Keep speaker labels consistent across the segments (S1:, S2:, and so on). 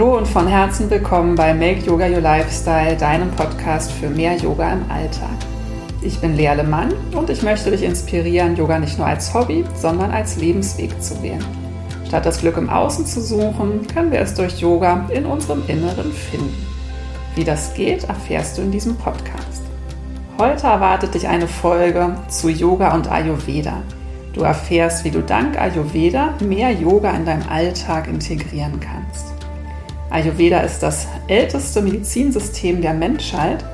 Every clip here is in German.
S1: Hallo und von Herzen willkommen bei Make Yoga Your Lifestyle, deinem Podcast für mehr Yoga im Alltag. Ich bin Lea Mann und ich möchte dich inspirieren, Yoga nicht nur als Hobby, sondern als Lebensweg zu wählen. Statt das Glück im Außen zu suchen, können wir es durch Yoga in unserem Inneren finden. Wie das geht, erfährst du in diesem Podcast. Heute erwartet dich eine Folge zu Yoga und Ayurveda. Du erfährst, wie du dank Ayurveda mehr Yoga in deinem Alltag integrieren kannst. Ayurveda ist das älteste Medizinsystem der Menschheit.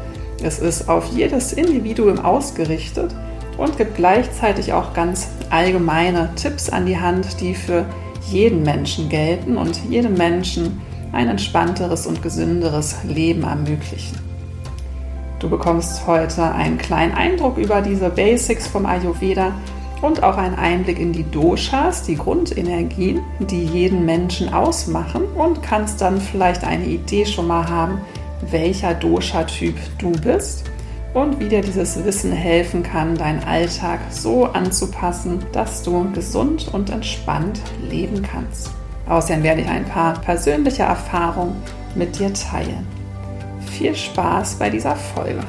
S1: Es ist auf jedes Individuum ausgerichtet und gibt gleichzeitig auch ganz allgemeine Tipps an die Hand, die für jeden Menschen gelten und jedem Menschen ein entspannteres und gesünderes Leben ermöglichen. Du bekommst heute einen kleinen Eindruck über diese Basics vom Ayurveda und auch einen Einblick in die Doshas, die Grundenergien, die jeden Menschen ausmachen und kannst dann vielleicht eine Idee schon mal haben, welcher Dosha-Typ du bist und wie dir dieses Wissen helfen kann, deinen Alltag so anzupassen, dass du gesund und entspannt leben kannst. Außerdem werde ich ein paar persönliche Erfahrungen mit dir teilen. Viel Spaß bei dieser Folge.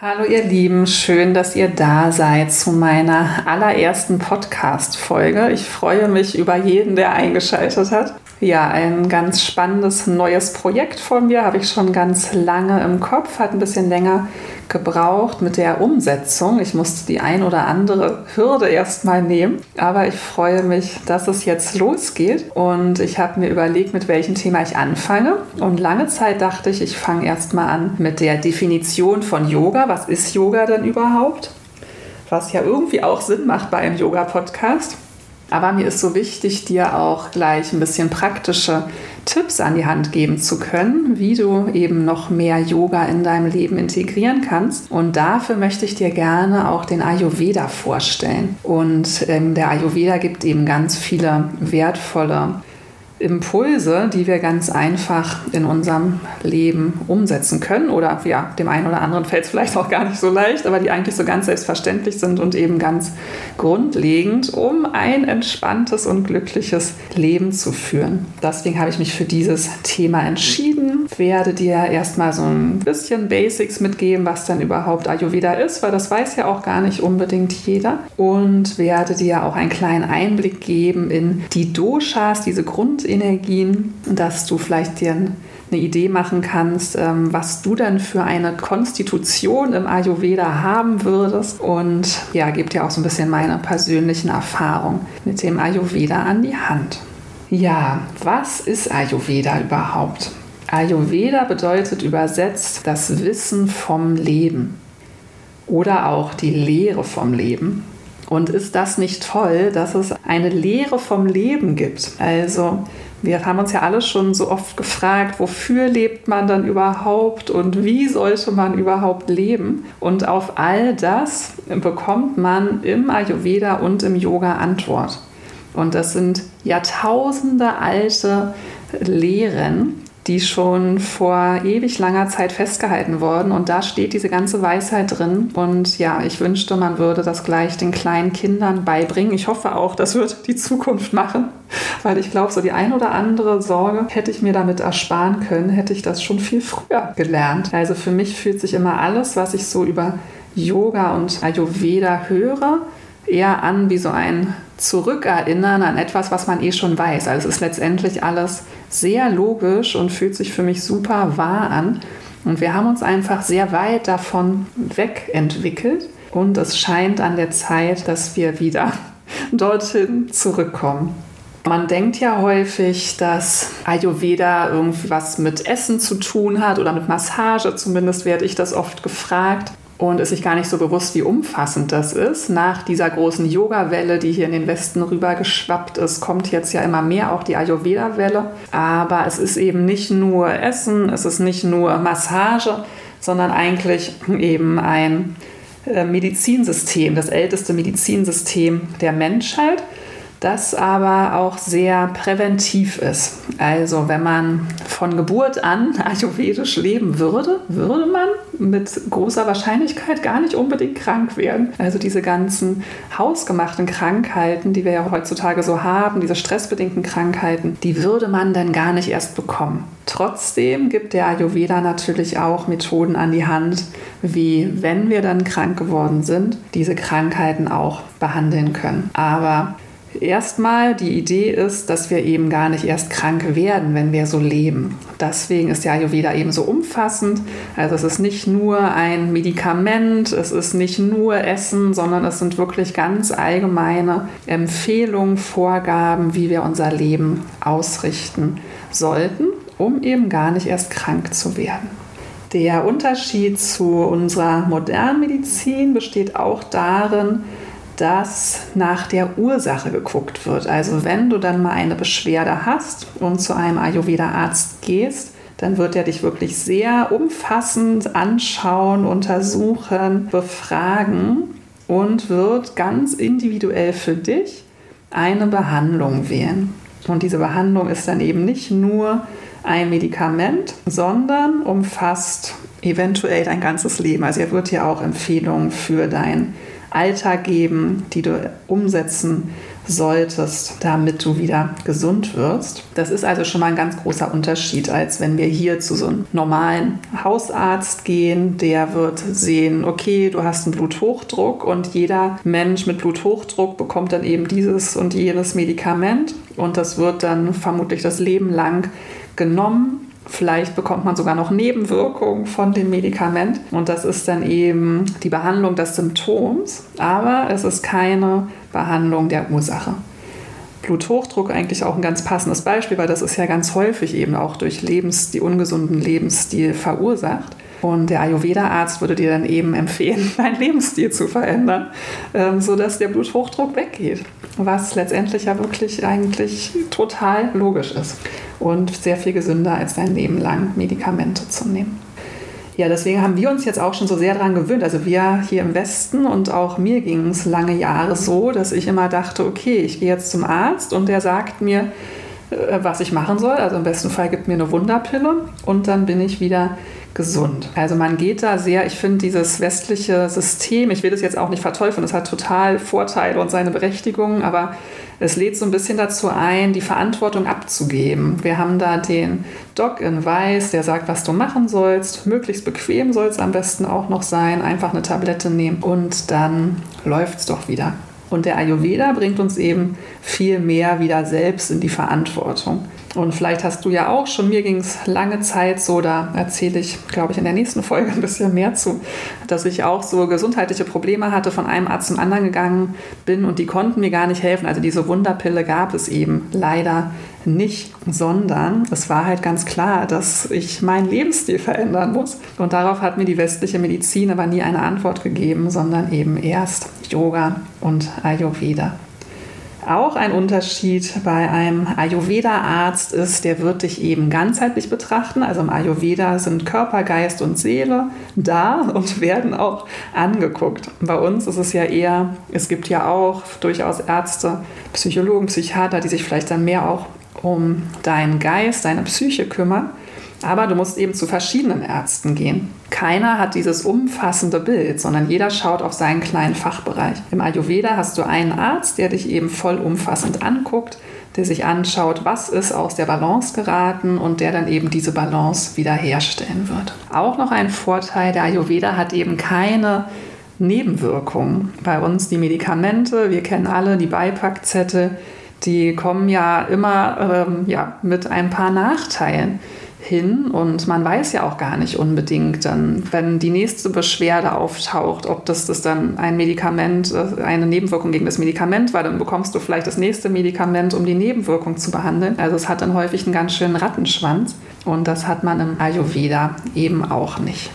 S1: Hallo ihr Lieben, schön, dass ihr da seid zu meiner allerersten Podcast-Folge. Ich freue mich über jeden, der eingeschaltet hat. Ja, ein ganz spannendes neues Projekt von mir habe ich schon ganz lange im Kopf, hat ein bisschen länger gebraucht mit der Umsetzung. Ich musste die ein oder andere Hürde erstmal nehmen, aber ich freue mich, dass es jetzt losgeht und ich habe mir überlegt, mit welchem Thema ich anfange. Und lange Zeit dachte ich, ich fange erstmal an mit der Definition von Yoga. Was ist Yoga denn überhaupt? Was ja irgendwie auch Sinn macht bei einem Yoga-Podcast. Aber mir ist so wichtig, dir auch gleich ein bisschen praktische Tipps an die Hand geben zu können, wie du eben noch mehr Yoga in deinem Leben integrieren kannst. Und dafür möchte ich dir gerne auch den Ayurveda vorstellen. Und ähm, der Ayurveda gibt eben ganz viele wertvolle Impulse, die wir ganz einfach in unserem Leben umsetzen können. Oder ja, dem einen oder anderen fällt es vielleicht auch gar nicht so leicht, aber die eigentlich so ganz selbstverständlich sind und eben ganz grundlegend, um ein entspanntes und glückliches Leben zu führen. Deswegen habe ich mich für dieses Thema entschieden. Werde dir erstmal so ein bisschen Basics mitgeben, was dann überhaupt Ayurveda ist, weil das weiß ja auch gar nicht unbedingt jeder. Und werde dir auch einen kleinen Einblick geben in die Doshas, diese Grund Lebensenergien, dass du vielleicht dir eine Idee machen kannst, ähm, was du dann für eine Konstitution im Ayurveda haben würdest und ja, gebe dir auch so ein bisschen meine persönlichen Erfahrungen mit dem Ayurveda an die Hand. Ja, was ist Ayurveda überhaupt? Ayurveda bedeutet übersetzt das Wissen vom Leben oder auch die Lehre vom Leben. Und ist das nicht toll, dass es eine Lehre vom Leben gibt? Also wir haben uns ja alle schon so oft gefragt, wofür lebt man dann überhaupt und wie sollte man überhaupt leben? Und auf all das bekommt man im Ayurveda und im Yoga Antwort. Und das sind Jahrtausende alte Lehren, die schon vor ewig langer Zeit festgehalten wurden. Und da steht diese ganze Weisheit drin. Und ja, ich wünschte, man würde das gleich den kleinen Kindern beibringen. Ich hoffe auch, das wird die Zukunft machen, weil ich glaube, so die ein oder andere Sorge hätte ich mir damit ersparen können, hätte ich das schon viel früher gelernt. Also für mich fühlt sich immer alles, was ich so über Yoga und Ayurveda höre, eher an wie so ein Zurückerinnern an etwas, was man eh schon weiß. Also es ist letztendlich alles sehr logisch und fühlt sich für mich super wahr an. Und wir haben uns einfach sehr weit davon wegentwickelt. Und es scheint an der Zeit, dass wir wieder dorthin zurückkommen. Man denkt ja häufig, dass Ayurveda irgendwie was mit Essen zu tun hat oder mit Massage. Zumindest werde ich das oft gefragt und ist sich gar nicht so bewusst, wie umfassend das ist. Nach dieser großen Yoga-Welle, die hier in den Westen rüber geschwappt ist, kommt jetzt ja immer mehr auch die Ayurveda-Welle. Aber es ist eben nicht nur Essen, es ist nicht nur Massage, sondern eigentlich eben ein äh, Medizinsystem, das älteste Medizinsystem der Menschheit das aber auch sehr präventiv ist. Also wenn man von Geburt an ayurvedisch leben würde, würde man mit großer Wahrscheinlichkeit gar nicht unbedingt krank werden. Also diese ganzen hausgemachten Krankheiten, die wir ja heutzutage so haben, diese stressbedingten Krankheiten, die würde man dann gar nicht erst bekommen. Trotzdem gibt der Ayurveda natürlich auch Methoden an die Hand, wie, wenn wir dann krank geworden sind, diese Krankheiten auch behandeln können. Aber Erstmal die Idee ist, dass wir eben gar nicht erst krank werden, wenn wir so leben. Deswegen ist der Ayurveda eben so umfassend. Also es ist nicht nur ein Medikament, es ist nicht nur Essen, sondern es sind wirklich ganz allgemeine Empfehlungen, Vorgaben, wie wir unser Leben ausrichten sollten, um eben gar nicht erst krank zu werden. Der Unterschied zu unserer modernen Medizin besteht auch darin, dass nach der Ursache geguckt wird. Also wenn du dann mal eine Beschwerde hast und zu einem Ayurveda-Arzt gehst, dann wird er dich wirklich sehr umfassend anschauen, untersuchen, befragen und wird ganz individuell für dich eine Behandlung wählen. Und diese Behandlung ist dann eben nicht nur ein Medikament, sondern umfasst eventuell dein ganzes Leben. Also er wird dir auch Empfehlungen für dein Alltag geben, die du umsetzen solltest, damit du wieder gesund wirst. Das ist also schon mal ein ganz großer Unterschied, als wenn wir hier zu so einem normalen Hausarzt gehen. Der wird sehen, okay, du hast einen Bluthochdruck und jeder Mensch mit Bluthochdruck bekommt dann eben dieses und jenes Medikament und das wird dann vermutlich das Leben lang genommen Vielleicht bekommt man sogar noch Nebenwirkungen von dem Medikament und das ist dann eben die Behandlung des Symptoms, aber es ist keine Behandlung der Ursache. Bluthochdruck eigentlich auch ein ganz passendes Beispiel, weil das ist ja ganz häufig eben auch durch Lebens, die ungesunden Lebensstil verursacht. Und der Ayurveda-Arzt würde dir dann eben empfehlen, deinen Lebensstil zu verändern, ähm, sodass der Bluthochdruck weggeht. Was letztendlich ja wirklich eigentlich total logisch ist und sehr viel gesünder als dein Leben lang Medikamente zu nehmen. Ja, deswegen haben wir uns jetzt auch schon so sehr daran gewöhnt. Also wir hier im Westen und auch mir ging es lange Jahre so, dass ich immer dachte, okay, ich gehe jetzt zum Arzt und der sagt mir, äh, was ich machen soll. Also im besten Fall gibt mir eine Wunderpille und dann bin ich wieder gesund. Also man geht da sehr, ich finde dieses westliche System, ich will das jetzt auch nicht verteufeln, es hat total Vorteile und seine Berechtigungen, aber es lädt so ein bisschen dazu ein, die Verantwortung abzugeben. Wir haben da den Doc in Weiß, der sagt, was du machen sollst. Möglichst bequem soll es am besten auch noch sein. Einfach eine Tablette nehmen und dann läuft es doch wieder. Und der Ayurveda bringt uns eben viel mehr wieder selbst in die Verantwortung. Und vielleicht hast du ja auch schon, mir ging es lange Zeit so, da erzähle ich, glaube ich, in der nächsten Folge ein bisschen mehr zu, dass ich auch so gesundheitliche Probleme hatte, von einem Arzt zum anderen gegangen bin und die konnten mir gar nicht helfen. Also diese Wunderpille gab es eben leider nicht, sondern es war halt ganz klar, dass ich meinen Lebensstil verändern muss. Und darauf hat mir die westliche Medizin aber nie eine Antwort gegeben, sondern eben erst Yoga und Ayurveda. Auch ein Unterschied bei einem Ayurveda-Arzt ist, der wird dich eben ganzheitlich betrachten. Also im Ayurveda sind Körper, Geist und Seele da und werden auch angeguckt. Bei uns ist es ja eher, es gibt ja auch durchaus Ärzte, Psychologen, Psychiater, die sich vielleicht dann mehr auch um deinen Geist, deine Psyche kümmern. Aber du musst eben zu verschiedenen Ärzten gehen. Keiner hat dieses umfassende Bild, sondern jeder schaut auf seinen kleinen Fachbereich. Im Ayurveda hast du einen Arzt, der dich eben vollumfassend anguckt, der sich anschaut, was ist aus der Balance geraten und der dann eben diese Balance wiederherstellen wird. Auch noch ein Vorteil, der Ayurveda hat eben keine Nebenwirkungen. Bei uns die Medikamente, wir kennen alle die Beipackzettel, die kommen ja immer ähm, ja, mit ein paar Nachteilen hin und man weiß ja auch gar nicht unbedingt dann, wenn die nächste Beschwerde auftaucht, ob das, das dann ein Medikament, äh, eine Nebenwirkung gegen das Medikament war, dann bekommst du vielleicht das nächste Medikament, um die Nebenwirkung zu behandeln. Also es hat dann häufig einen ganz schönen Rattenschwanz und das hat man im Ayurveda eben auch nicht.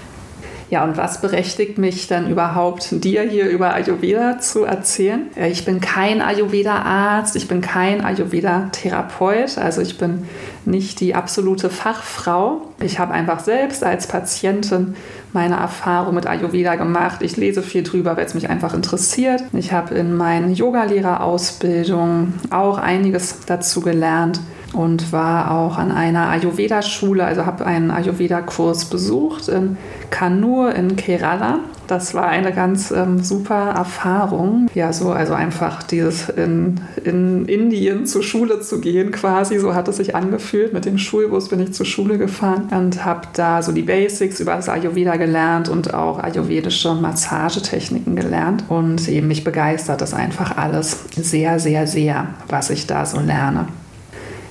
S1: Ja, und was berechtigt mich dann überhaupt, dir hier über Ayurveda zu erzählen? Ich bin kein Ayurveda-Arzt, ich bin kein Ayurveda-Therapeut, also ich bin nicht die absolute Fachfrau. Ich habe einfach selbst als Patientin meine Erfahrung mit Ayurveda gemacht. Ich lese viel drüber, weil es mich einfach interessiert. Ich habe in meinen Yogalehrerausbildungen auch einiges dazu gelernt und war auch an einer Ayurveda-Schule, also habe einen Ayurveda-Kurs besucht in Kannur in Kerala. Das war eine ganz ähm, super Erfahrung. Ja, so also einfach dieses in, in Indien zur Schule zu gehen quasi, so hat es sich angefühlt. Mit dem Schulbus bin ich zur Schule gefahren und habe da so die Basics über das Ayurveda gelernt und auch ayurvedische Massagetechniken gelernt. Und eben mich begeistert das einfach alles sehr, sehr, sehr, was ich da so lerne.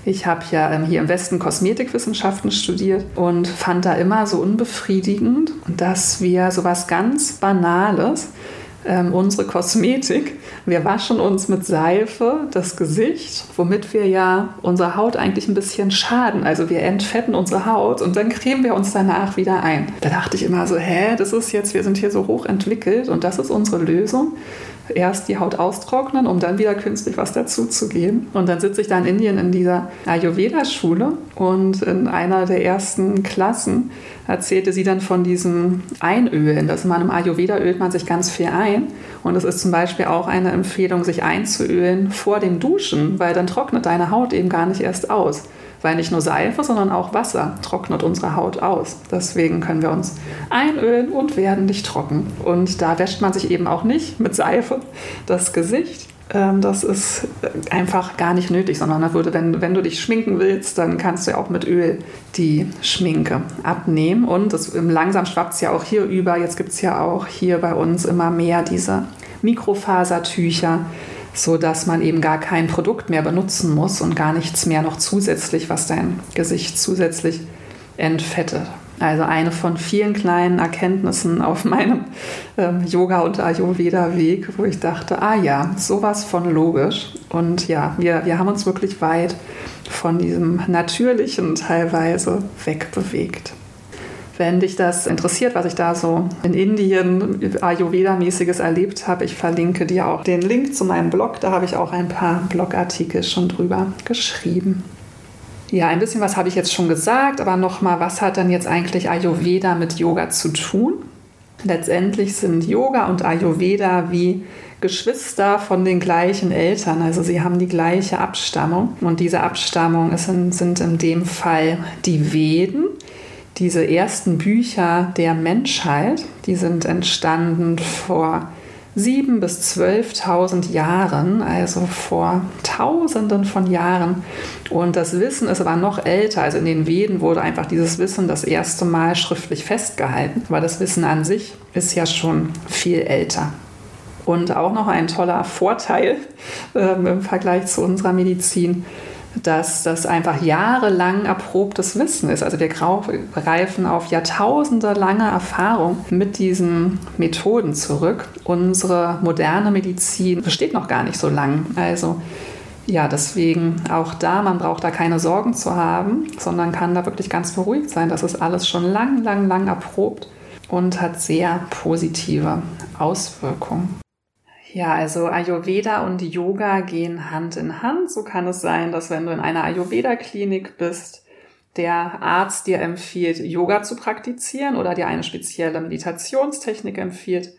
S1: Ich habe ja ähm, hier im Westen Kosmetikwissenschaften studiert und fand da immer so unbefriedigend, dass wir so was ganz Banales, ähm, unsere Kosmetik, wir waschen uns mit Seife das Gesicht, womit wir ja unserer Haut eigentlich ein bisschen schaden. Also wir entfetten unsere Haut und dann cremen wir uns danach wieder ein. Da dachte ich immer so, hä, das ist jetzt, wir sind hier so hoch entwickelt und das ist unsere Lösung erst die Haut austrocknen, um dann wieder künstlich was dazuzugeben. Und dann sitze ich da in Indien in dieser Ayurveda-Schule und in einer der ersten Klassen erzählte sie dann von diesem Einölen. Dass man im Ayurveda ölt man sich ganz viel ein. Und es ist zum Beispiel auch eine Empfehlung, sich einzuölen vor dem Duschen, weil dann trocknet deine Haut eben gar nicht erst aus weil nicht nur Seife, sondern auch Wasser trocknet unsere Haut aus. Deswegen können wir uns einölen und werden nicht trocken. Und da wäscht man sich eben auch nicht mit Seife das Gesicht. Ähm, das ist einfach gar nicht nötig, sondern würde, wenn, wenn du dich schminken willst, dann kannst du ja auch mit Öl die Schminke abnehmen. Und das, langsam schwappt es ja auch hier über. Jetzt gibt es ja auch hier bei uns immer mehr diese Mikrofasertücher so dass man eben gar kein Produkt mehr benutzen muss und gar nichts mehr noch zusätzlich, was dein Gesicht zusätzlich entfettet. Also eine von vielen kleinen Erkenntnissen auf meinem ähm, Yoga- und Ayurveda-Weg, wo ich dachte, ah ja, sowas von logisch. Und ja, wir, wir haben uns wirklich weit von diesem Natürlichen teilweise wegbewegt. Wenn dich das interessiert, was ich da so in Indien Ayurveda-mäßiges erlebt habe, ich verlinke dir auch den Link zu meinem Blog. Da habe ich auch ein paar Blogartikel schon drüber geschrieben. Ja, ein bisschen was habe ich jetzt schon gesagt, aber nochmal, was hat denn jetzt eigentlich Ayurveda mit Yoga zu tun? Letztendlich sind Yoga und Ayurveda wie Geschwister von den gleichen Eltern, also sie haben die gleiche Abstammung und diese Abstammung sind, sind in dem Fall die Veden diese ersten Bücher der Menschheit, die sind entstanden vor sieben bis 12.000 Jahren, also vor Tausenden von Jahren. Und das Wissen ist aber noch älter. Also in den Veden wurde einfach dieses Wissen das erste Mal schriftlich festgehalten. Aber das Wissen an sich ist ja schon viel älter. Und auch noch ein toller Vorteil äh, im Vergleich zu unserer Medizin dass das einfach jahrelang erprobtes Wissen ist. Also wir greifen auf jahrtausende lange Erfahrung mit diesen Methoden zurück. Unsere moderne Medizin besteht noch gar nicht so lang. Also ja, deswegen auch da, man braucht da keine Sorgen zu haben, sondern kann da wirklich ganz beruhigt sein. Das ist alles schon lang, lang, lang erprobt und hat sehr positive Auswirkungen. Ja, also Ayurveda und Yoga gehen Hand in Hand. So kann es sein, dass wenn du in einer Ayurveda-Klinik bist, der Arzt dir empfiehlt, Yoga zu praktizieren oder dir eine spezielle Meditationstechnik empfiehlt.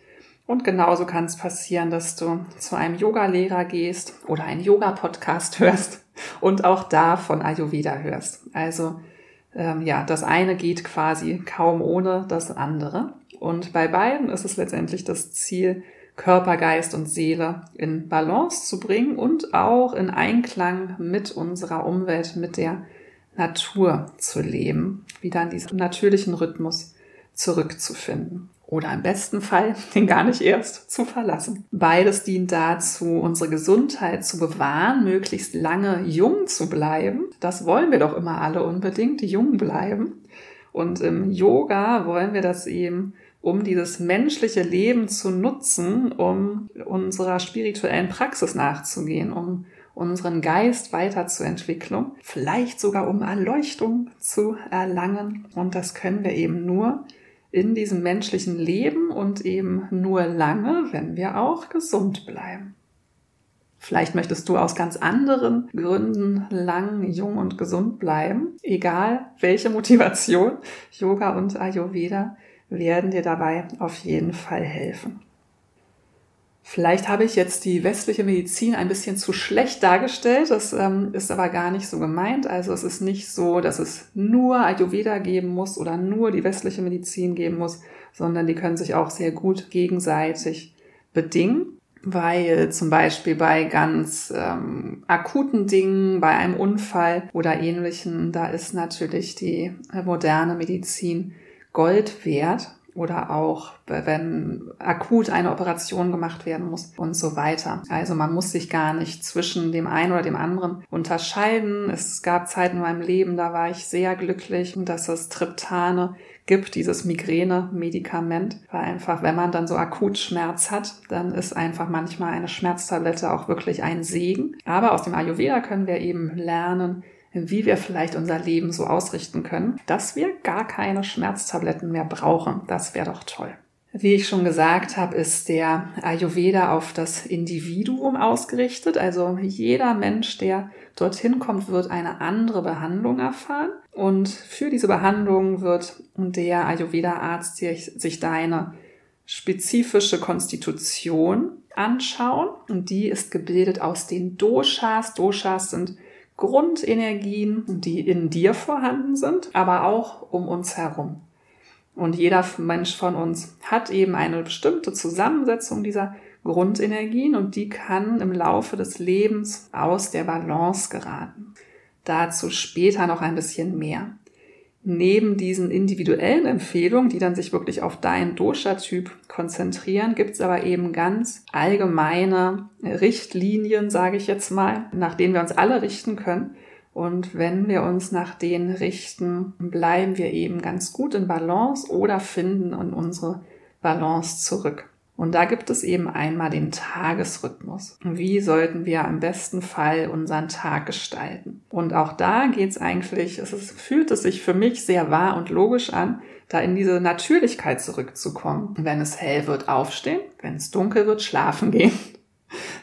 S1: Und genauso kann es passieren, dass du zu einem Yoga-Lehrer gehst oder einen Yoga-Podcast hörst und auch da von Ayurveda hörst. Also ähm, ja, das eine geht quasi kaum ohne das andere. Und bei beiden ist es letztendlich das Ziel, Körper, Geist und Seele in Balance zu bringen und auch in Einklang mit unserer Umwelt, mit der Natur zu leben, wieder in diesen natürlichen Rhythmus zurückzufinden. Oder im besten Fall den gar nicht erst zu verlassen. Beides dient dazu, unsere Gesundheit zu bewahren, möglichst lange jung zu bleiben. Das wollen wir doch immer alle unbedingt, jung bleiben. Und im Yoga wollen wir das eben um dieses menschliche Leben zu nutzen, um unserer spirituellen Praxis nachzugehen, um unseren Geist weiterzuentwickeln, vielleicht sogar um Erleuchtung zu erlangen. Und das können wir eben nur in diesem menschlichen Leben und eben nur lange, wenn wir auch gesund bleiben. Vielleicht möchtest du aus ganz anderen Gründen lang, jung und gesund bleiben. Egal welche Motivation, Yoga und Ayurveda werden dir dabei auf jeden Fall helfen. Vielleicht habe ich jetzt die westliche Medizin ein bisschen zu schlecht dargestellt. Das ähm, ist aber gar nicht so gemeint. Also es ist nicht so, dass es nur Ayurveda geben muss oder nur die westliche Medizin geben muss, sondern die können sich auch sehr gut gegenseitig bedingen weil zum Beispiel bei ganz ähm, akuten Dingen, bei einem Unfall oder ähnlichen, da ist natürlich die moderne Medizin Gold wert oder auch wenn akut eine Operation gemacht werden muss und so weiter. Also man muss sich gar nicht zwischen dem einen oder dem anderen unterscheiden. Es gab Zeiten in meinem Leben, da war ich sehr glücklich, dass es Triptane gibt, dieses Migräne-Medikament, weil einfach, wenn man dann so akut Schmerz hat, dann ist einfach manchmal eine Schmerztablette auch wirklich ein Segen. Aber aus dem Ayurveda können wir eben lernen, wie wir vielleicht unser Leben so ausrichten können, dass wir gar keine Schmerztabletten mehr brauchen. Das wäre doch toll. Wie ich schon gesagt habe, ist der Ayurveda auf das Individuum ausgerichtet. Also jeder Mensch, der dorthin kommt, wird eine andere Behandlung erfahren. Und für diese Behandlung wird der Ayurveda-Arzt sich deine spezifische Konstitution anschauen. Und die ist gebildet aus den Doshas. Doshas sind Grundenergien, die in dir vorhanden sind, aber auch um uns herum. Und jeder Mensch von uns hat eben eine bestimmte Zusammensetzung dieser Grundenergien und die kann im Laufe des Lebens aus der Balance geraten. Dazu später noch ein bisschen mehr neben diesen individuellen Empfehlungen, die dann sich wirklich auf deinen Dosha-Typ konzentrieren, gibt es aber eben ganz allgemeine Richtlinien, sage ich jetzt mal, nach denen wir uns alle richten können. Und wenn wir uns nach denen richten, bleiben wir eben ganz gut in Balance oder finden in unsere Balance zurück. Und da gibt es eben einmal den Tagesrhythmus. Wie sollten wir am besten Fall unseren Tag gestalten? Und auch da geht es eigentlich, es fühlt es sich für mich sehr wahr und logisch an, da in diese Natürlichkeit zurückzukommen. Wenn es hell wird, aufstehen, wenn es dunkel wird, schlafen gehen.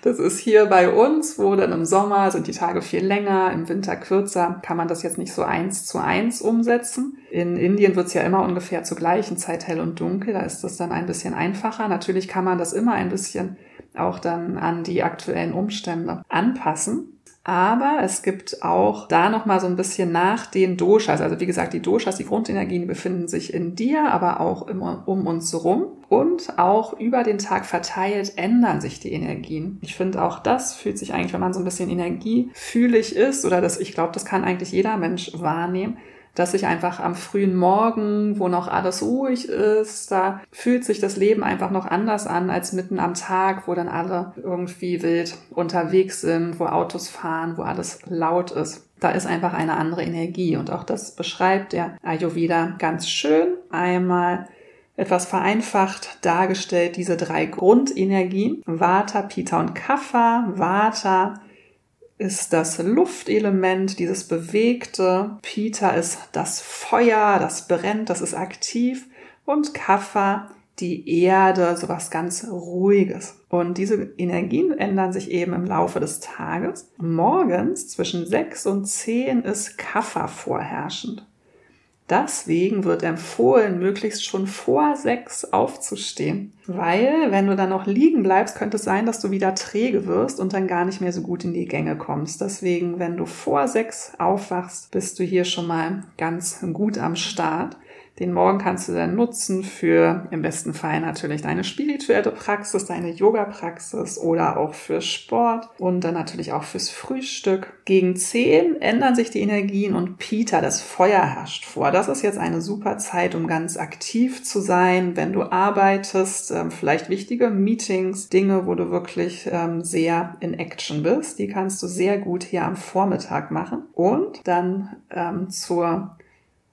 S1: Das ist hier bei uns, wo dann im Sommer sind die Tage viel länger, im Winter kürzer, kann man das jetzt nicht so eins zu eins umsetzen. In Indien wird es ja immer ungefähr zur gleichen Zeit hell und dunkel, da ist das dann ein bisschen einfacher. Natürlich kann man das immer ein bisschen auch dann an die aktuellen Umstände anpassen. Aber es gibt auch da nochmal so ein bisschen nach den Doshas. Also wie gesagt, die Doshas, die Grundenergien befinden sich in dir, aber auch immer um uns herum. Und auch über den Tag verteilt ändern sich die Energien. Ich finde auch das fühlt sich eigentlich, wenn man so ein bisschen energiefühlig ist, oder das, ich glaube, das kann eigentlich jeder Mensch wahrnehmen, dass ich einfach am frühen Morgen, wo noch alles ruhig ist, da fühlt sich das Leben einfach noch anders an als mitten am Tag, wo dann alle irgendwie wild unterwegs sind, wo Autos fahren, wo alles laut ist. Da ist einfach eine andere Energie und auch das beschreibt der Ayurveda ganz schön. Einmal etwas vereinfacht dargestellt diese drei Grundenergien. Vata, Pitta und Kapha. Vata ist das Luftelement, dieses Bewegte. Peter ist das Feuer, das brennt, das ist aktiv. Und Kapha die Erde, sowas ganz Ruhiges. Und diese Energien ändern sich eben im Laufe des Tages. Morgens zwischen 6 und 10 ist Kapha vorherrschend. Deswegen wird empfohlen, möglichst schon vor sechs aufzustehen. Weil, wenn du dann noch liegen bleibst, könnte es sein, dass du wieder träge wirst und dann gar nicht mehr so gut in die Gänge kommst. Deswegen, wenn du vor sechs aufwachst, bist du hier schon mal ganz gut am Start. Den Morgen kannst du dann nutzen für im besten Fall natürlich deine spirituelle Praxis, deine Yoga-Praxis oder auch für Sport und dann natürlich auch fürs Frühstück. Gegen 10 ändern sich die Energien und Peter, das Feuer herrscht vor. Das ist jetzt eine super Zeit, um ganz aktiv zu sein, wenn du arbeitest, ähm, vielleicht wichtige Meetings, Dinge, wo du wirklich ähm, sehr in Action bist. Die kannst du sehr gut hier am Vormittag machen und dann ähm, zur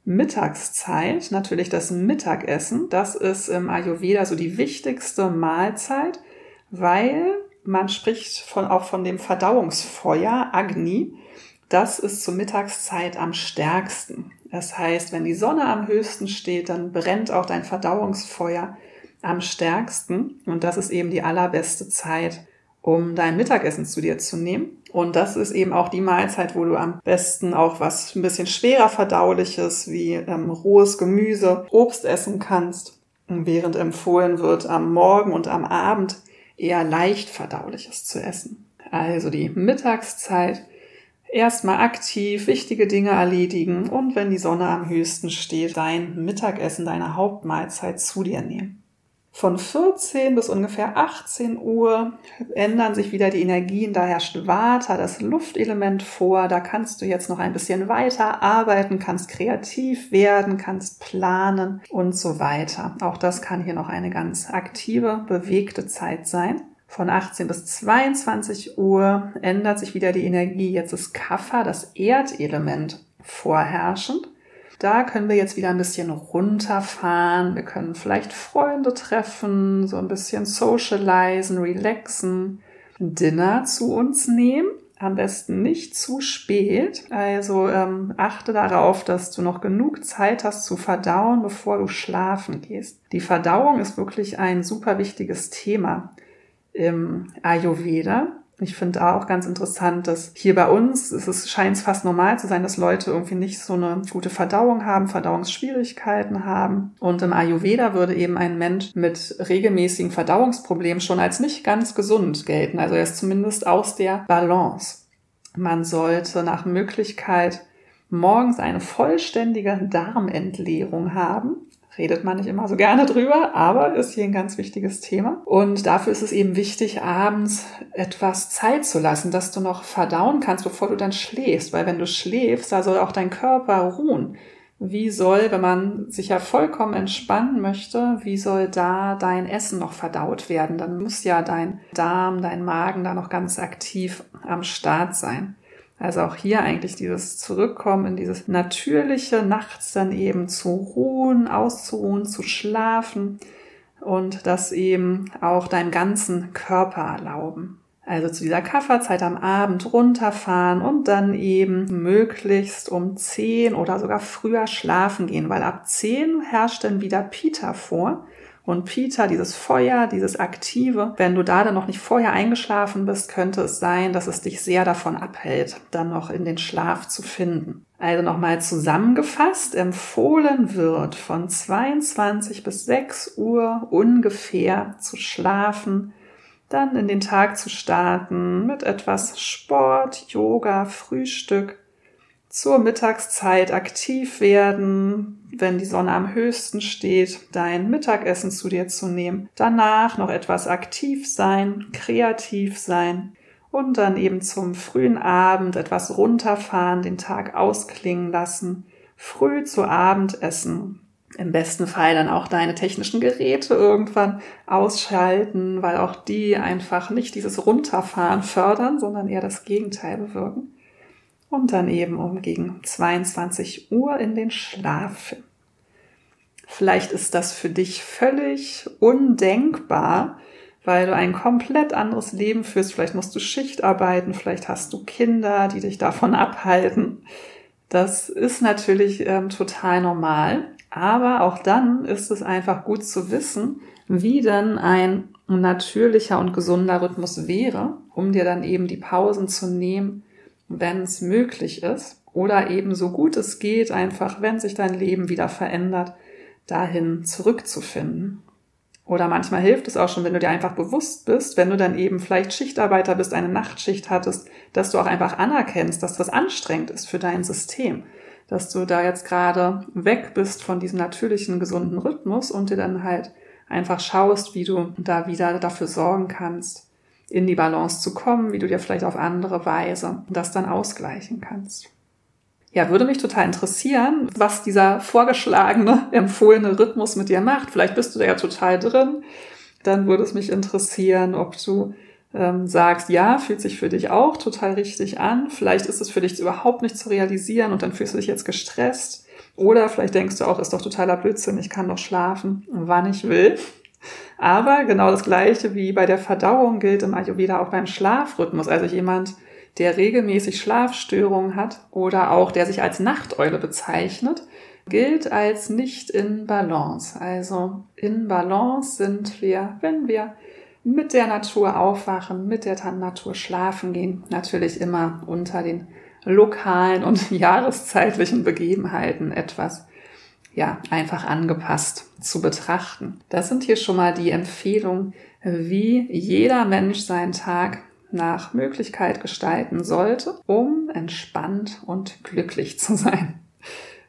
S1: Mittagszeit, natürlich das Mittagessen. Das ist im Ayurveda so die wichtigste Mahlzeit, weil man spricht von, auch von dem Verdauungsfeuer Agni. Das ist zur Mittagszeit am stärksten. Das heißt, wenn die Sonne am höchsten steht, dann brennt auch dein Verdauungsfeuer am stärksten. Und das ist eben die allerbeste Zeit, um dein Mittagessen zu dir zu nehmen. Und das ist eben auch die Mahlzeit, wo du am besten auch was ein bisschen schwerer verdauliches wie ähm, rohes Gemüse, Obst essen kannst, während empfohlen wird, am Morgen und am Abend eher leicht verdauliches zu essen. Also die Mittagszeit erstmal aktiv wichtige Dinge erledigen und wenn die Sonne am höchsten steht, dein Mittagessen, deine Hauptmahlzeit zu dir nehmen. Von 14 bis ungefähr 18 Uhr ändern sich wieder die Energien. Da herrscht Vata, das Luftelement vor. Da kannst du jetzt noch ein bisschen weiter arbeiten, kannst kreativ werden, kannst planen und so weiter. Auch das kann hier noch eine ganz aktive, bewegte Zeit sein. Von 18 bis 22 Uhr ändert sich wieder die Energie. Jetzt ist Kapha, das Erdelement, vorherrschend. Da können wir jetzt wieder ein bisschen runterfahren. Wir können vielleicht Freunde treffen, so ein bisschen socialisen, relaxen, Dinner zu uns nehmen. Am besten nicht zu spät. Also ähm, achte darauf, dass du noch genug Zeit hast zu verdauen, bevor du schlafen gehst. Die Verdauung ist wirklich ein super wichtiges Thema im Ayurveda. Ich finde auch ganz interessant, dass hier bei uns es scheint es fast normal zu sein, dass Leute irgendwie nicht so eine gute Verdauung haben, Verdauungsschwierigkeiten haben. Und im Ayurveda würde eben ein Mensch mit regelmäßigen Verdauungsproblemen schon als nicht ganz gesund gelten. Also er ist zumindest aus der Balance. Man sollte nach Möglichkeit morgens eine vollständige Darmentleerung haben redet man nicht immer so gerne drüber, aber ist hier ein ganz wichtiges Thema. Und dafür ist es eben wichtig, abends etwas Zeit zu lassen, dass du noch verdauen kannst, bevor du dann schläfst. Weil wenn du schläfst, da soll auch dein Körper ruhen. Wie soll, wenn man sich ja vollkommen entspannen möchte, wie soll da dein Essen noch verdaut werden? Dann muss ja dein Darm, dein Magen da noch ganz aktiv am Start sein. Also auch hier eigentlich dieses Zurückkommen in dieses natürliche, nachts dann eben zu ruhen, auszuruhen, zu schlafen und das eben auch deinem ganzen Körper erlauben. Also zu dieser Kafferzeit am Abend runterfahren und dann eben möglichst um 10 oder sogar früher schlafen gehen, weil ab 10 herrscht dann wieder Pita vor. Und Peter, dieses Feuer, dieses Aktive, wenn du da dann noch nicht vorher eingeschlafen bist, könnte es sein, dass es dich sehr davon abhält, dann noch in den Schlaf zu finden. Also nochmal zusammengefasst, empfohlen wird von 22 bis 6 Uhr ungefähr zu schlafen, dann in den Tag zu starten mit etwas Sport, Yoga, Frühstück, zur Mittagszeit aktiv werden, wenn die Sonne am höchsten steht, dein Mittagessen zu dir zu nehmen, danach noch etwas aktiv sein, kreativ sein und dann eben zum frühen Abend etwas runterfahren, den Tag ausklingen lassen, früh zu Abend essen. Im besten Fall dann auch deine technischen Geräte irgendwann ausschalten, weil auch die einfach nicht dieses Runterfahren fördern, sondern eher das Gegenteil bewirken und dann eben um gegen 22 Uhr in den Schlaf. Vielleicht ist das für dich völlig undenkbar, weil du ein komplett anderes Leben führst. Vielleicht musst du Schicht arbeiten, vielleicht hast du Kinder, die dich davon abhalten. Das ist natürlich ähm, total normal. Aber auch dann ist es einfach gut zu wissen, wie denn ein natürlicher und gesunder Rhythmus wäre, um dir dann eben die Pausen zu nehmen, wenn es möglich ist. Oder eben so gut es geht, einfach, wenn sich dein Leben wieder verändert, dahin zurückzufinden. Oder manchmal hilft es auch schon, wenn du dir einfach bewusst bist, wenn du dann eben vielleicht Schichtarbeiter bist, eine Nachtschicht hattest, dass du auch einfach anerkennst, dass das anstrengend ist für dein System. Dass du da jetzt gerade weg bist von diesem natürlichen, gesunden Rhythmus und dir dann halt einfach schaust, wie du da wieder dafür sorgen kannst, in die Balance zu kommen, wie du dir vielleicht auf andere Weise das dann ausgleichen kannst. Ja, würde mich total interessieren, was dieser vorgeschlagene, empfohlene Rhythmus mit dir macht. Vielleicht bist du da ja total drin. Dann würde es mich interessieren, ob du ähm, sagst, ja, fühlt sich für dich auch total richtig an. Vielleicht ist es für dich überhaupt nicht zu realisieren und dann fühlst du dich jetzt gestresst. Oder vielleicht denkst du auch, ist doch totaler Blödsinn, ich kann doch schlafen, wann ich will. Aber genau das Gleiche wie bei der Verdauung gilt im Ayurveda auch beim Schlafrhythmus. Also jemand, der regelmäßig Schlafstörungen hat oder auch der sich als Nachteule bezeichnet, gilt als nicht in Balance. Also in Balance sind wir, wenn wir mit der Natur aufwachen, mit der Natur schlafen gehen, natürlich immer unter den lokalen und jahreszeitlichen Begebenheiten etwas ja, einfach angepasst zu betrachten. Das sind hier schon mal die Empfehlungen, wie jeder Mensch seinen Tag nach Möglichkeit gestalten sollte, um entspannt und glücklich zu sein.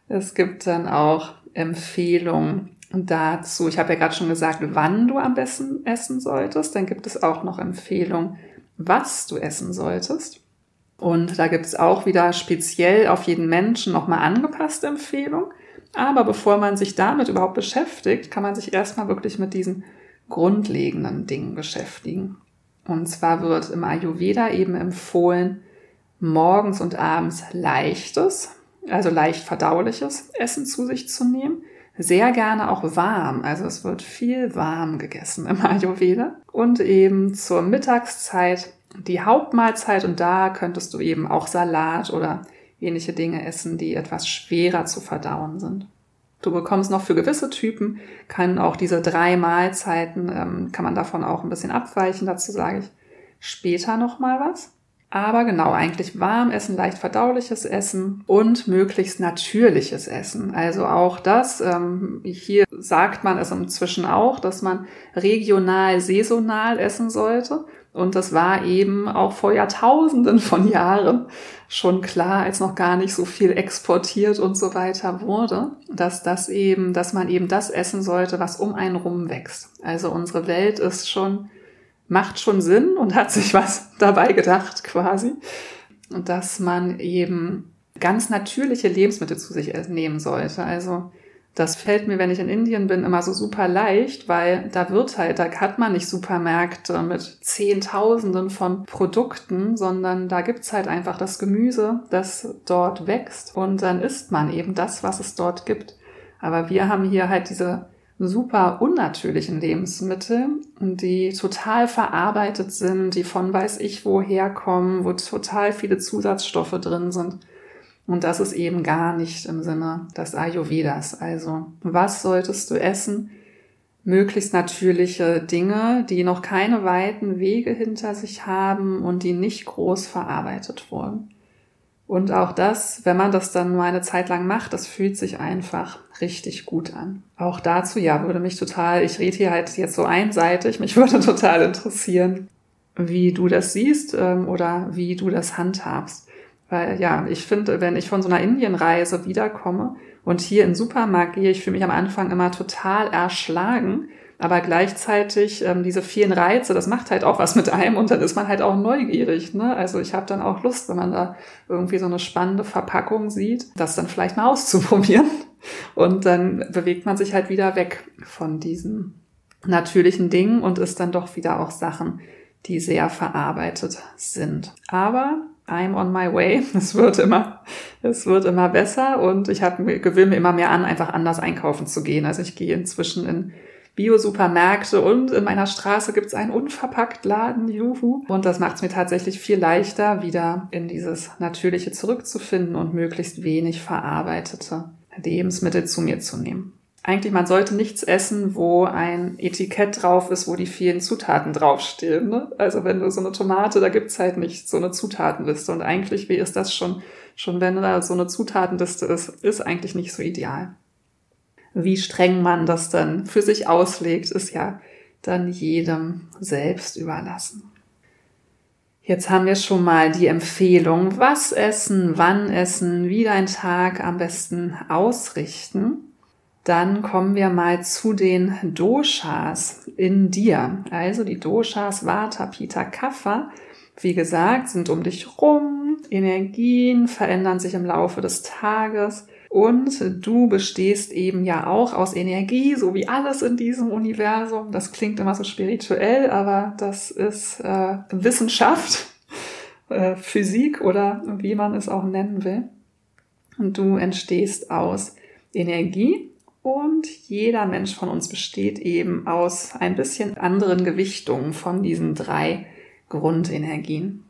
S1: Es gibt dann auch Empfehlungen dazu. Ich habe ja gerade schon gesagt, wann du am besten essen solltest. Dann gibt es auch noch Empfehlungen, was du essen solltest. Und da gibt es auch wieder speziell auf jeden Menschen nochmal angepasste Empfehlungen. Aber bevor man sich damit überhaupt beschäftigt, kann man sich erstmal wirklich mit diesen grundlegenden Dingen beschäftigen. Und zwar wird im Ayurveda eben empfohlen, morgens und abends leichtes, also leicht verdauliches Essen zu sich zu nehmen. Sehr gerne auch warm, also es wird viel warm gegessen im Ayurveda. Und eben zur Mittagszeit die Hauptmahlzeit und da könntest du eben auch Salat oder ähnliche Dinge essen, die etwas schwerer zu verdauen sind. Du bekommst noch für gewisse Typen, kann auch diese drei Mahlzeiten, ähm, kann man davon auch ein bisschen abweichen, dazu sage ich später nochmal was. Aber genau, eigentlich warm essen, leicht verdauliches Essen und möglichst natürliches Essen. Also auch das, ähm, hier sagt man es inzwischen auch, dass man regional, saisonal essen sollte. Und das war eben auch vor Jahrtausenden von Jahren schon klar, als noch gar nicht so viel exportiert und so weiter wurde, dass das eben, dass man eben das essen sollte, was um einen rum wächst. Also unsere Welt ist schon, macht schon Sinn und hat sich was dabei gedacht quasi, dass man eben ganz natürliche Lebensmittel zu sich nehmen sollte. Also das fällt mir, wenn ich in Indien bin, immer so super leicht, weil da wird halt, da hat man nicht Supermärkte mit Zehntausenden von Produkten, sondern da gibt's halt einfach das Gemüse, das dort wächst und dann isst man eben das, was es dort gibt. Aber wir haben hier halt diese super unnatürlichen Lebensmittel, die total verarbeitet sind, die von weiß ich woher kommen, wo total viele Zusatzstoffe drin sind. Und das ist eben gar nicht im Sinne des Ayurvedas. Also, was solltest du essen? Möglichst natürliche Dinge, die noch keine weiten Wege hinter sich haben und die nicht groß verarbeitet wurden. Und auch das, wenn man das dann nur eine Zeit lang macht, das fühlt sich einfach richtig gut an. Auch dazu, ja, würde mich total, ich rede hier halt jetzt so einseitig, mich würde total interessieren, wie du das siehst ähm, oder wie du das handhabst. Weil ja, ich finde, wenn ich von so einer Indienreise wiederkomme und hier in den Supermarkt gehe, ich fühle mich am Anfang immer total erschlagen. Aber gleichzeitig ähm, diese vielen Reize, das macht halt auch was mit einem und dann ist man halt auch neugierig. Ne? Also ich habe dann auch Lust, wenn man da irgendwie so eine spannende Verpackung sieht, das dann vielleicht mal auszuprobieren. Und dann bewegt man sich halt wieder weg von diesen natürlichen Dingen und ist dann doch wieder auch Sachen, die sehr verarbeitet sind. Aber I'm on my way. Es wird immer, es wird immer besser und ich habe gewöhne mir immer mehr an, einfach anders einkaufen zu gehen. Also ich gehe inzwischen in Bio-Supermärkte und in meiner Straße gibt es einen unverpackt Laden, juhu. Und das macht es mir tatsächlich viel leichter, wieder in dieses Natürliche zurückzufinden und möglichst wenig verarbeitete Lebensmittel zu mir zu nehmen eigentlich, man sollte nichts essen, wo ein Etikett drauf ist, wo die vielen Zutaten draufstehen. Ne? Also wenn du so eine Tomate, da gibt's halt nicht so eine Zutatenliste. Und eigentlich, wie ist das schon, schon wenn da so eine Zutatenliste ist, ist eigentlich nicht so ideal. Wie streng man das dann für sich auslegt, ist ja dann jedem selbst überlassen. Jetzt haben wir schon mal die Empfehlung, was essen, wann essen, wie dein Tag am besten ausrichten. Dann kommen wir mal zu den Doshas in dir. Also die Doshas Vata, Pitta, Kapha, wie gesagt, sind um dich rum. Energien verändern sich im Laufe des Tages. Und du bestehst eben ja auch aus Energie, so wie alles in diesem Universum. Das klingt immer so spirituell, aber das ist äh, Wissenschaft, äh, Physik oder wie man es auch nennen will. Und du entstehst aus Energie und jeder Mensch von uns besteht eben aus ein bisschen anderen Gewichtungen von diesen drei Grundenergien.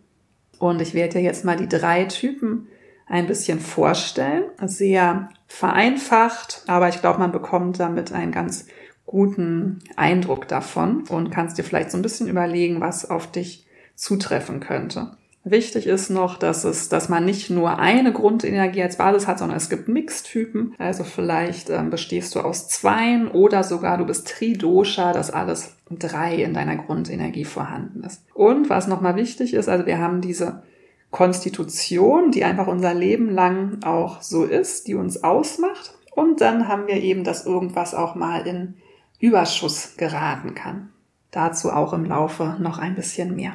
S1: Und ich werde dir jetzt mal die drei Typen ein bisschen vorstellen. Sehr vereinfacht, aber ich glaube, man bekommt damit einen ganz guten Eindruck davon und kannst dir vielleicht so ein bisschen überlegen, was auf dich zutreffen könnte. Wichtig ist noch, dass es, dass man nicht nur eine Grundenergie als Basis hat, sondern es gibt Mixtypen. Also vielleicht ähm, bestehst du aus zweien oder sogar du bist Tridosha, dass alles drei in deiner Grundenergie vorhanden ist. Und was nochmal wichtig ist, also wir haben diese Konstitution, die einfach unser Leben lang auch so ist, die uns ausmacht. Und dann haben wir eben, dass irgendwas auch mal in Überschuss geraten kann. Dazu auch im Laufe noch ein bisschen mehr.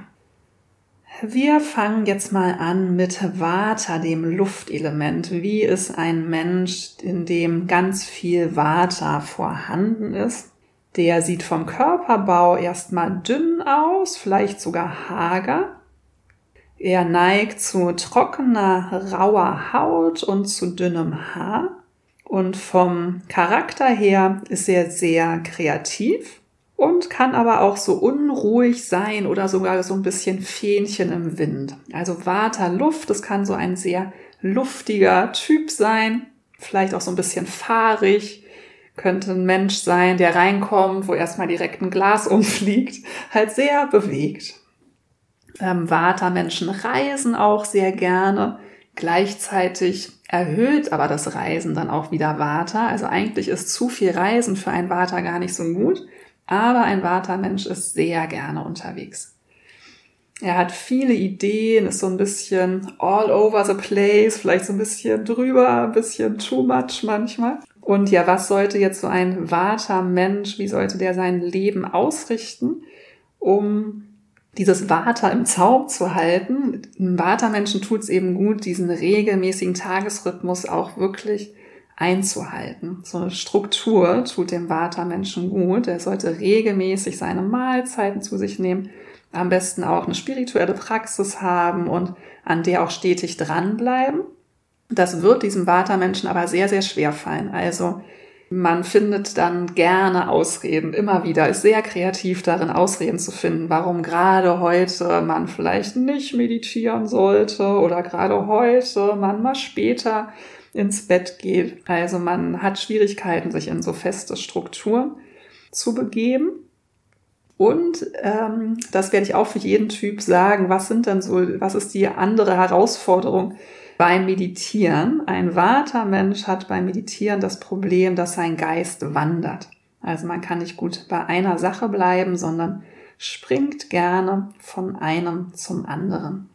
S1: Wir fangen jetzt mal an mit Vata, dem Luftelement. Wie ist ein Mensch, in dem ganz viel Vata vorhanden ist? Der sieht vom Körperbau erstmal dünn aus, vielleicht sogar hager. Er neigt zu trockener, rauer Haut und zu dünnem Haar. Und vom Charakter her ist er sehr kreativ und kann aber auch so unruhig sein oder sogar so ein bisschen Fähnchen im Wind. Also Vata Luft, das kann so ein sehr luftiger Typ sein, vielleicht auch so ein bisschen fahrig, könnte ein Mensch sein, der reinkommt, wo erstmal direkt ein Glas umfliegt, halt sehr bewegt. Ähm, Vata-Menschen reisen auch sehr gerne. Gleichzeitig erhöht aber das Reisen dann auch wieder Vata. Also eigentlich ist zu viel Reisen für ein Vata gar nicht so gut. Aber ein Vata-Mensch ist sehr gerne unterwegs. Er hat viele Ideen, ist so ein bisschen all over the place, vielleicht so ein bisschen drüber, ein bisschen too much manchmal. Und ja, was sollte jetzt so ein Vata-Mensch, wie sollte der sein Leben ausrichten, um dieses Vata im Zaum zu halten? Vata-Menschen tut es eben gut, diesen regelmäßigen Tagesrhythmus auch wirklich einzuhalten. So eine Struktur tut dem Vata-Menschen gut. Er sollte regelmäßig seine Mahlzeiten zu sich nehmen, am besten auch eine spirituelle Praxis haben und an der auch stetig dranbleiben. Das wird diesem Vata-Menschen aber sehr, sehr schwer fallen. Also man findet dann gerne Ausreden, immer wieder, ist sehr kreativ darin, Ausreden zu finden, warum gerade heute man vielleicht nicht meditieren sollte oder gerade heute man mal später ins Bett geht. Also man hat Schwierigkeiten, sich in so feste Strukturen zu begeben. Und ähm, das werde ich auch für jeden Typ sagen. Was sind denn so, was ist die andere Herausforderung beim Meditieren? Ein Vata-Mensch hat beim Meditieren das Problem, dass sein Geist wandert. Also man kann nicht gut bei einer Sache bleiben, sondern springt gerne von einem zum anderen.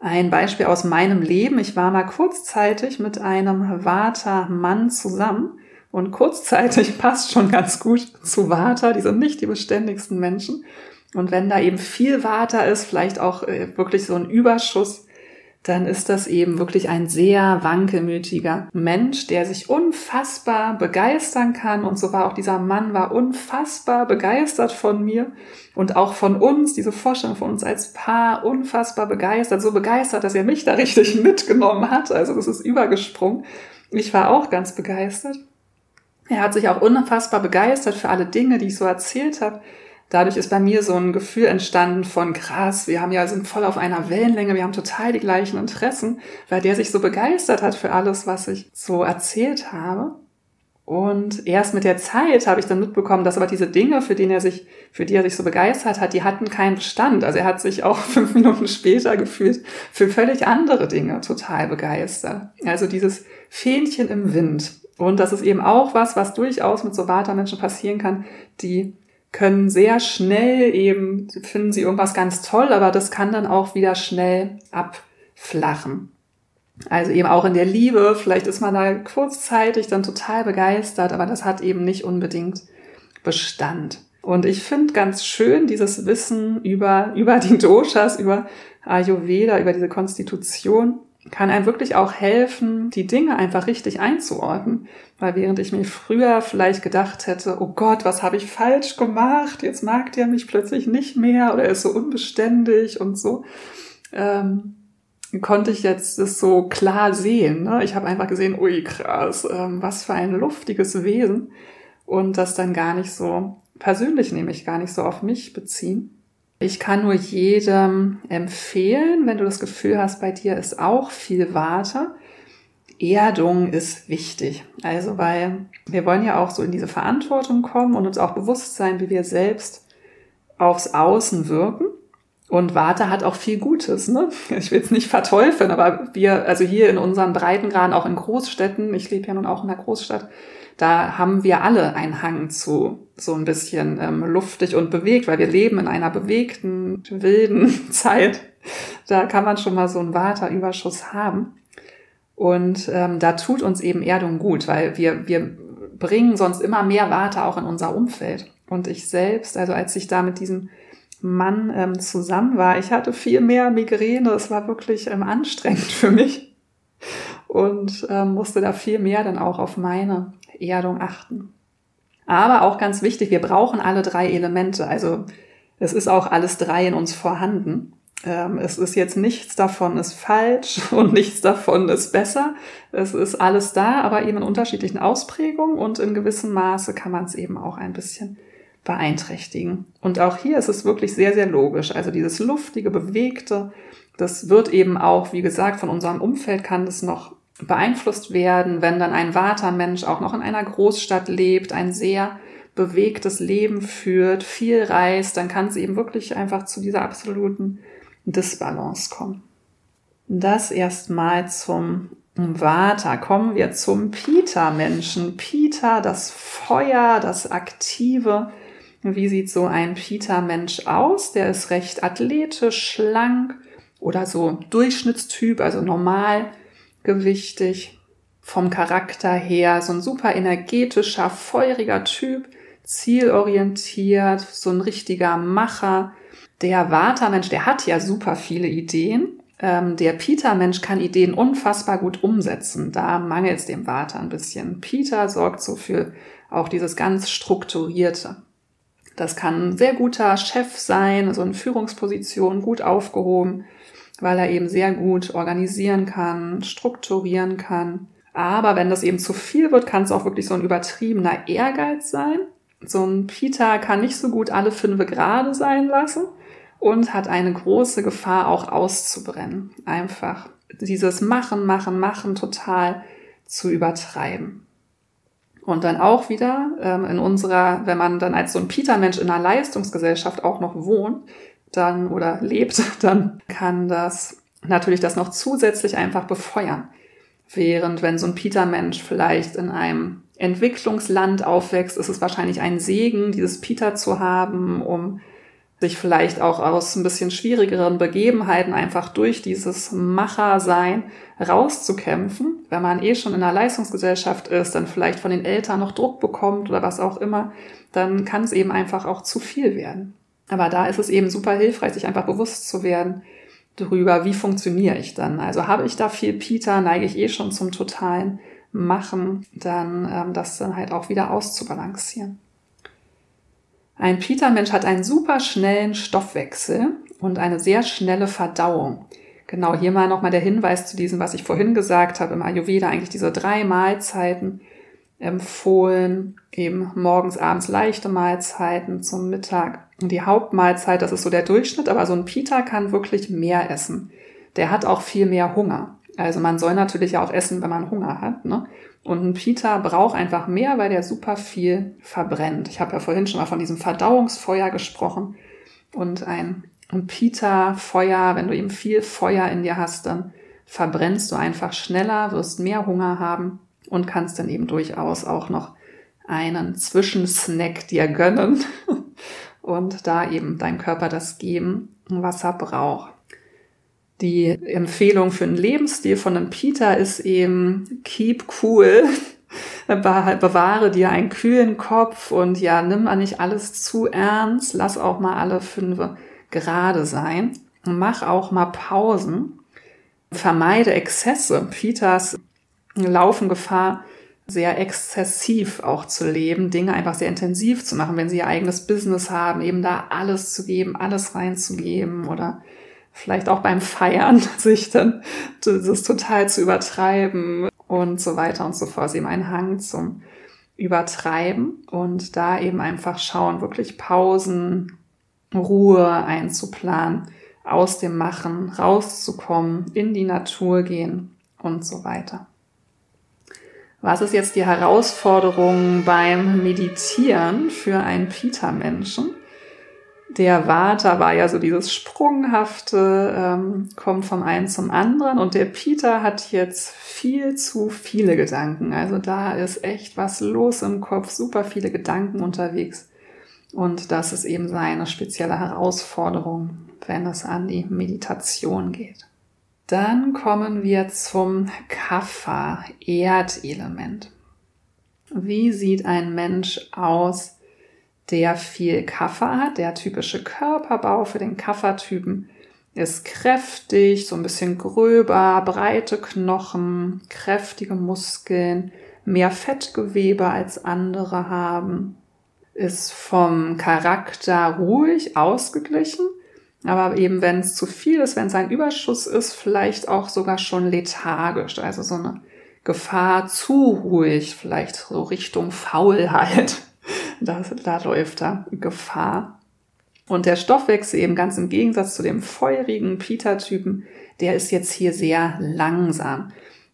S1: Ein Beispiel aus meinem Leben. Ich war mal kurzzeitig mit einem Vata-Mann zusammen. Und kurzzeitig passt schon ganz gut zu Vata. Die sind nicht die beständigsten Menschen. Und wenn da eben viel Vata ist, vielleicht auch äh, wirklich so ein Überschuss, dann ist das eben wirklich ein sehr wankelmütiger Mensch, der sich unfassbar begeistern kann. Und so war auch dieser Mann, war unfassbar begeistert von mir und auch von uns, diese Vorstellung von uns als Paar, unfassbar begeistert. So begeistert, dass er mich da richtig mitgenommen hat. Also das ist übergesprungen. Ich war auch ganz begeistert. Er hat sich auch unfassbar begeistert für alle Dinge, die ich so erzählt habe dadurch ist bei mir so ein Gefühl entstanden von krass, wir haben ja, sind voll auf einer Wellenlänge, wir haben total die gleichen Interessen, weil der sich so begeistert hat für alles, was ich so erzählt habe. Und erst mit der Zeit habe ich dann mitbekommen, dass aber diese Dinge, für die er sich, für die er sich so begeistert hat, die hatten keinen Bestand. Also er hat sich auch fünf Minuten später gefühlt für völlig andere Dinge total begeistert. Also dieses Fähnchen im Wind. Und das ist eben auch was, was durchaus mit so Vata-Menschen passieren kann, die können sehr schnell eben, finden sie irgendwas ganz toll, aber das kann dann auch wieder schnell abflachen. Also eben auch in der Liebe, vielleicht ist man da kurzzeitig dann total begeistert, aber das hat eben nicht unbedingt Bestand. Und ich finde ganz schön dieses Wissen über, über die Doshas, über Ayurveda, über diese Konstitution, kann einem wirklich auch helfen, die Dinge einfach richtig einzuordnen. Weil während ich mir früher vielleicht gedacht hätte, oh Gott, was habe ich falsch gemacht? Jetzt mag der mich plötzlich nicht mehr oder er ist so unbeständig und so, ähm, konnte ich jetzt das so klar sehen. Ne? Ich habe einfach gesehen, ui krass, ähm, was für ein luftiges Wesen und das dann gar nicht so persönlich nämlich gar nicht so auf mich beziehen. Ich kann nur jedem empfehlen, wenn du das Gefühl hast, bei dir ist auch viel Warte. Erdung ist wichtig. Also, weil wir wollen ja auch so in diese Verantwortung kommen und uns auch bewusst sein, wie wir selbst aufs Außen wirken. Und Warte hat auch viel Gutes, ne? Ich will es nicht verteufeln, aber wir, also hier in unseren Breitengraden, auch in Großstädten, ich lebe ja nun auch in einer Großstadt, da haben wir alle einen Hang zu so ein bisschen ähm, luftig und bewegt, weil wir leben in einer bewegten, wilden Zeit. Da kann man schon mal so einen Waterüberschuss haben. Und ähm, da tut uns eben Erdung gut, weil wir, wir bringen sonst immer mehr Water auch in unser Umfeld. Und ich selbst, also als ich da mit diesem Mann ähm, zusammen war, ich hatte viel mehr Migräne. Es war wirklich ähm, anstrengend für mich und ähm, musste da viel mehr dann auch auf meine Erdung achten. Aber auch ganz wichtig, wir brauchen alle drei Elemente. Also es ist auch alles drei in uns vorhanden. Ähm, es ist jetzt nichts davon ist falsch und nichts davon ist besser. Es ist alles da, aber eben in unterschiedlichen Ausprägungen und in gewissem Maße kann man es eben auch ein bisschen beeinträchtigen. Und auch hier ist es wirklich sehr, sehr logisch. Also dieses luftige, bewegte, das wird eben auch, wie gesagt, von unserem Umfeld kann das noch beeinflusst werden, wenn dann ein Watermensch auch noch in einer Großstadt lebt, ein sehr bewegtes Leben führt, viel reist, dann kann es eben wirklich einfach zu dieser absoluten Disbalance kommen. Das erstmal zum Vata. Kommen wir zum Pita-Menschen. Pita, das Feuer, das Aktive. Wie sieht so ein Pita-Mensch aus? Der ist recht athletisch, schlank oder so Durchschnittstyp, also normal gewichtig, vom Charakter her, so ein super energetischer, feuriger Typ, zielorientiert, so ein richtiger Macher. Der Vata-Mensch, der hat ja super viele Ideen. Ähm, der Peter-Mensch kann Ideen unfassbar gut umsetzen. Da mangelt es dem Vata ein bisschen. Peter sorgt so für auch dieses ganz strukturierte. Das kann ein sehr guter Chef sein, so eine Führungsposition, gut aufgehoben weil er eben sehr gut organisieren kann, strukturieren kann. Aber wenn das eben zu viel wird, kann es auch wirklich so ein übertriebener Ehrgeiz sein. So ein Peter kann nicht so gut alle fünf Grade sein lassen und hat eine große Gefahr auch auszubrennen. Einfach dieses Machen, Machen, Machen total zu übertreiben. Und dann auch wieder ähm, in unserer, wenn man dann als so ein Peter-Mensch in einer Leistungsgesellschaft auch noch wohnt, dann oder lebt, dann kann das natürlich das noch zusätzlich einfach befeuern. Während wenn so ein Peter-Mensch vielleicht in einem Entwicklungsland aufwächst, ist es wahrscheinlich ein Segen, dieses Peter zu haben, um sich vielleicht auch aus ein bisschen schwierigeren Begebenheiten einfach durch dieses Machersein rauszukämpfen. Wenn man eh schon in einer Leistungsgesellschaft ist, dann vielleicht von den Eltern noch Druck bekommt oder was auch immer, dann kann es eben einfach auch zu viel werden. Aber da ist es eben super hilfreich, sich einfach bewusst zu werden darüber, wie funktioniere ich dann. Also habe ich da viel Peter, neige ich eh schon zum totalen Machen, dann ähm, das dann halt auch wieder auszubalancieren. Ein Peter-Mensch hat einen super schnellen Stoffwechsel und eine sehr schnelle Verdauung. Genau, hier mal nochmal der Hinweis zu diesem, was ich vorhin gesagt habe, im Ayurveda eigentlich diese drei Mahlzeiten empfohlen, eben morgens, abends leichte Mahlzeiten zum Mittag die Hauptmahlzeit, das ist so der Durchschnitt, aber so ein Pita kann wirklich mehr essen. Der hat auch viel mehr Hunger. Also man soll natürlich auch essen, wenn man Hunger hat. Ne? Und ein Pita braucht einfach mehr, weil der super viel verbrennt. Ich habe ja vorhin schon mal von diesem Verdauungsfeuer gesprochen. Und ein, Pita-Feuer, wenn du eben viel Feuer in dir hast, dann verbrennst du einfach schneller, wirst mehr Hunger haben und kannst dann eben durchaus auch noch einen Zwischensnack dir gönnen und da eben deinem Körper das geben, was er braucht. Die Empfehlung für einen Lebensstil von einem Peter ist eben keep cool. Bewahre dir einen kühlen Kopf und ja, nimm mal nicht alles zu ernst. Lass auch mal alle fünf gerade sein. Mach auch mal Pausen. Vermeide Exzesse. Peters laufen Gefahr, sehr exzessiv auch zu leben, Dinge einfach sehr intensiv zu machen, wenn sie ihr eigenes Business haben, eben da alles zu geben, alles reinzugeben oder vielleicht auch beim Feiern sich dann das total zu übertreiben und so weiter und so fort. Sie haben einen Hang zum Übertreiben und da eben einfach schauen, wirklich Pausen Ruhe einzuplanen, aus dem Machen rauszukommen, in die Natur gehen und so weiter. Was ist jetzt die Herausforderung beim Meditieren für einen Pita-Menschen? Der Vata war ja so dieses sprunghafte, ähm, kommt vom einen zum anderen und der Peter hat jetzt viel zu viele Gedanken. Also da ist echt was los im Kopf, super viele Gedanken unterwegs. Und das ist eben seine spezielle Herausforderung, wenn es an die Meditation geht. Dann kommen wir zum Kapha, Erdelement. Wie sieht ein Mensch aus, der viel Kaffer hat. Der typische Körperbau für den Kaffertypen ist kräftig, so ein bisschen gröber, breite Knochen, kräftige Muskeln, mehr Fettgewebe als andere haben, ist vom Charakter ruhig, ausgeglichen, aber eben wenn es zu viel ist, wenn es ein Überschuss ist, vielleicht auch sogar schon lethargisch, also so eine Gefahr zu ruhig, vielleicht so Richtung Faulheit da, da läuft da Gefahr. Und der Stoffwechsel eben ganz im Gegensatz zu dem feurigen Peter-Typen, der ist jetzt hier sehr langsam.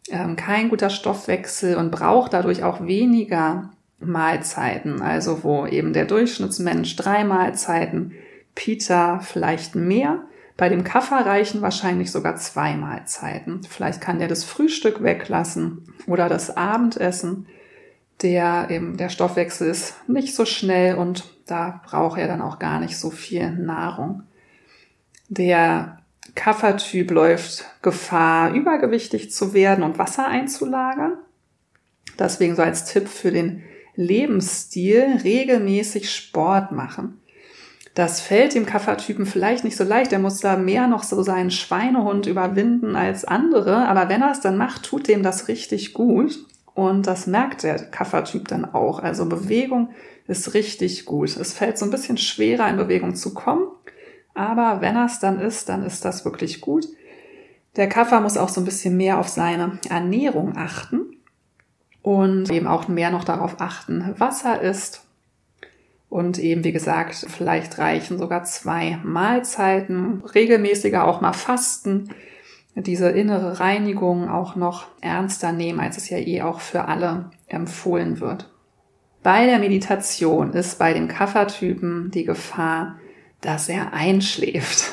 S1: Ähm, kein guter Stoffwechsel und braucht dadurch auch weniger Mahlzeiten. Also wo eben der Durchschnittsmensch drei Mahlzeiten, Peter vielleicht mehr. Bei dem Kaffer reichen wahrscheinlich sogar zwei Mahlzeiten. Vielleicht kann der das Frühstück weglassen oder das Abendessen der eben der Stoffwechsel ist nicht so schnell und da braucht er dann auch gar nicht so viel Nahrung. Der Kaffertyp läuft Gefahr, übergewichtig zu werden und Wasser einzulagern. Deswegen so als Tipp für den Lebensstil regelmäßig Sport machen. Das fällt dem Kaffertypen vielleicht nicht so leicht. Er muss da mehr noch so seinen Schweinehund überwinden als andere. Aber wenn er es dann macht, tut dem das richtig gut. Und das merkt der Kaffertyp dann auch. Also Bewegung ist richtig gut. Es fällt so ein bisschen schwerer, in Bewegung zu kommen. Aber wenn er es dann ist, dann ist das wirklich gut. Der Kaffer muss auch so ein bisschen mehr auf seine Ernährung achten und eben auch mehr noch darauf achten, was er isst. Und eben, wie gesagt, vielleicht reichen sogar zwei Mahlzeiten, regelmäßiger auch mal fasten diese innere Reinigung auch noch ernster nehmen, als es ja eh auch für alle empfohlen wird. Bei der Meditation ist bei dem Kaffertypen die Gefahr, dass er einschläft.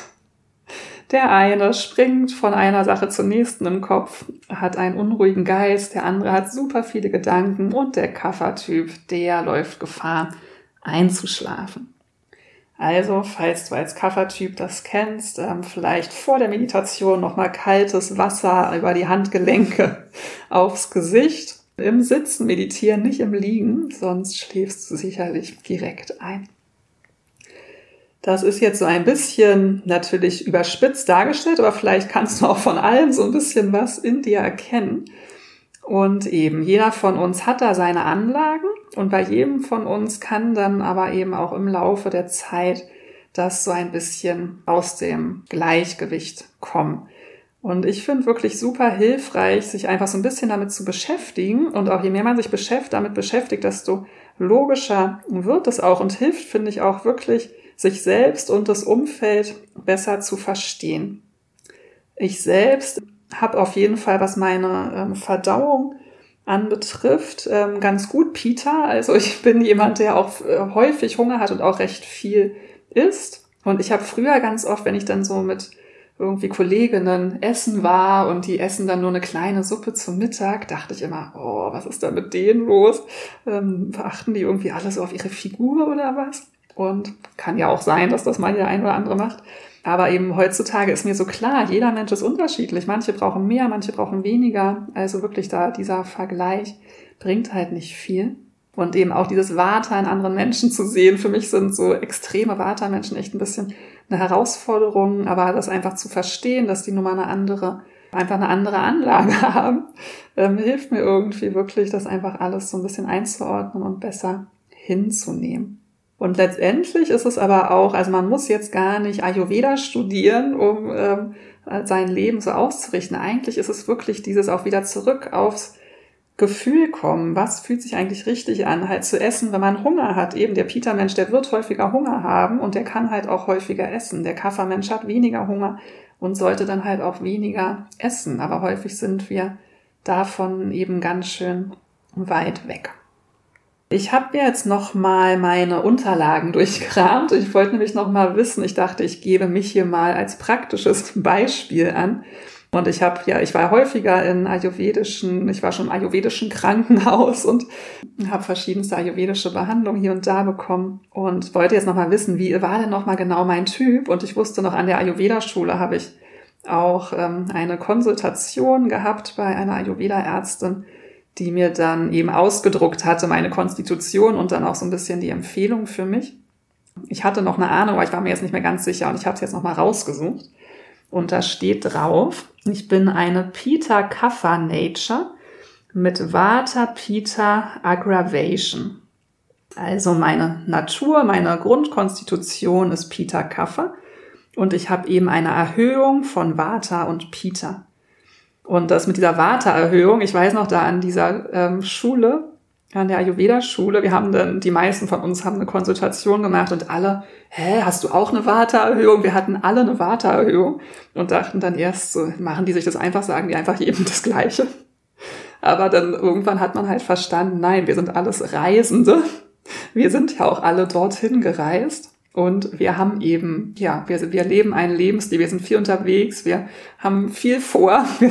S1: Der eine springt von einer Sache zur nächsten im Kopf, hat einen unruhigen Geist, der andere hat super viele Gedanken und der Kaffertyp, der läuft Gefahr einzuschlafen. Also, falls du als Kaffertyp das kennst, ähm, vielleicht vor der Meditation nochmal kaltes Wasser über die Handgelenke aufs Gesicht. Im Sitzen meditieren, nicht im Liegen, sonst schläfst du sicherlich direkt ein. Das ist jetzt so ein bisschen natürlich überspitzt dargestellt, aber vielleicht kannst du auch von allem so ein bisschen was in dir erkennen. Und eben, jeder von uns hat da seine Anlagen und bei jedem von uns kann dann aber eben auch im Laufe der Zeit das so ein bisschen aus dem Gleichgewicht kommen. Und ich finde wirklich super hilfreich, sich einfach so ein bisschen damit zu beschäftigen. Und auch je mehr man sich beschäftigt, damit beschäftigt, desto logischer wird es auch und hilft, finde ich, auch wirklich, sich selbst und das Umfeld besser zu verstehen. Ich selbst habe auf jeden Fall, was meine ähm, Verdauung anbetrifft, ähm, ganz gut Peter. Also ich bin jemand, der auch äh, häufig Hunger hat und auch recht viel isst. Und ich habe früher ganz oft, wenn ich dann so mit irgendwie Kolleginnen essen war und die essen dann nur eine kleine Suppe zum Mittag, dachte ich immer, oh, was ist da mit denen los? Ähm, beachten die irgendwie alles auf ihre Figur oder was? Und kann ja auch sein, dass das mal der ein oder andere macht. Aber eben heutzutage ist mir so klar, jeder Mensch ist unterschiedlich. Manche brauchen mehr, manche brauchen weniger. Also wirklich da dieser Vergleich bringt halt nicht viel. Und eben auch dieses Vata in anderen Menschen zu sehen. Für mich sind so extreme Vata-Menschen echt ein bisschen eine Herausforderung. Aber das einfach zu verstehen, dass die nun mal eine andere, einfach eine andere Anlage haben, ähm, hilft mir irgendwie wirklich, das einfach alles so ein bisschen einzuordnen und besser hinzunehmen. Und letztendlich ist es aber auch, also man muss jetzt gar nicht Ayurveda studieren, um ähm, sein Leben so auszurichten. Eigentlich ist es wirklich dieses auch wieder zurück aufs Gefühl kommen, was fühlt sich eigentlich richtig an, halt zu essen, wenn man Hunger hat. Eben der Peter-Mensch, der wird häufiger Hunger haben und der kann halt auch häufiger essen. Der Kaffermensch hat weniger Hunger und sollte dann halt auch weniger essen. Aber häufig sind wir davon eben ganz schön weit weg. Ich habe jetzt noch mal meine Unterlagen durchkramt. Ich wollte nämlich noch mal wissen. Ich dachte, ich gebe mich hier mal als praktisches Beispiel an. Und ich habe ja, ich war häufiger in ayurvedischen, ich war schon im ayurvedischen Krankenhaus und habe verschiedenste ayurvedische Behandlungen hier und da bekommen und wollte jetzt noch mal wissen, wie war denn noch mal genau mein Typ? Und ich wusste noch an der Ayurveda-Schule habe ich auch ähm, eine Konsultation gehabt bei einer Ayurveda-Ärztin die mir dann eben ausgedruckt hatte, meine Konstitution und dann auch so ein bisschen die Empfehlung für mich. Ich hatte noch eine Ahnung, aber ich war mir jetzt nicht mehr ganz sicher und ich habe es jetzt nochmal rausgesucht. Und da steht drauf, ich bin eine Peter Kapha Nature mit Vata Peter Aggravation. Also meine Natur, meine Grundkonstitution ist Peter Kapha und ich habe eben eine Erhöhung von Vata und Peter. Und das mit dieser Vata-Erhöhung, ich weiß noch da an dieser ähm, Schule, an der Ayurveda-Schule, wir haben dann, die meisten von uns haben eine Konsultation gemacht und alle, hä, hast du auch eine Vata-Erhöhung? Wir hatten alle eine Vata-Erhöhung und dachten dann erst so, machen die sich das einfach, sagen die einfach jedem das Gleiche. Aber dann irgendwann hat man halt verstanden, nein, wir sind alles Reisende. Wir sind ja auch alle dorthin gereist. Und wir haben eben, ja, wir, wir leben einen Lebensstil, wir sind viel unterwegs, wir haben viel vor, wir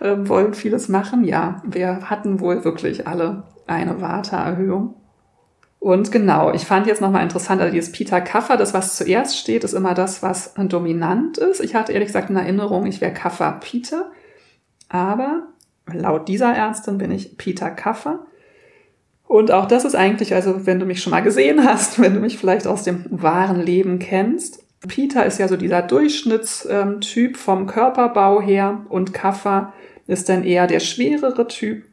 S1: äh, wollen vieles machen. Ja, wir hatten wohl wirklich alle eine Warteerhöhung. Und genau, ich fand jetzt nochmal interessant, also dieses Peter Kaffer, das was zuerst steht, ist immer das, was dominant ist. Ich hatte ehrlich gesagt in Erinnerung, ich wäre Kaffer Peter. Aber laut dieser Ärztin bin ich Peter Kaffer. Und auch das ist eigentlich, also wenn du mich schon mal gesehen hast, wenn du mich vielleicht aus dem wahren Leben kennst, Peter ist ja so dieser Durchschnittstyp vom Körperbau her und Kaffer ist dann eher der schwerere Typ.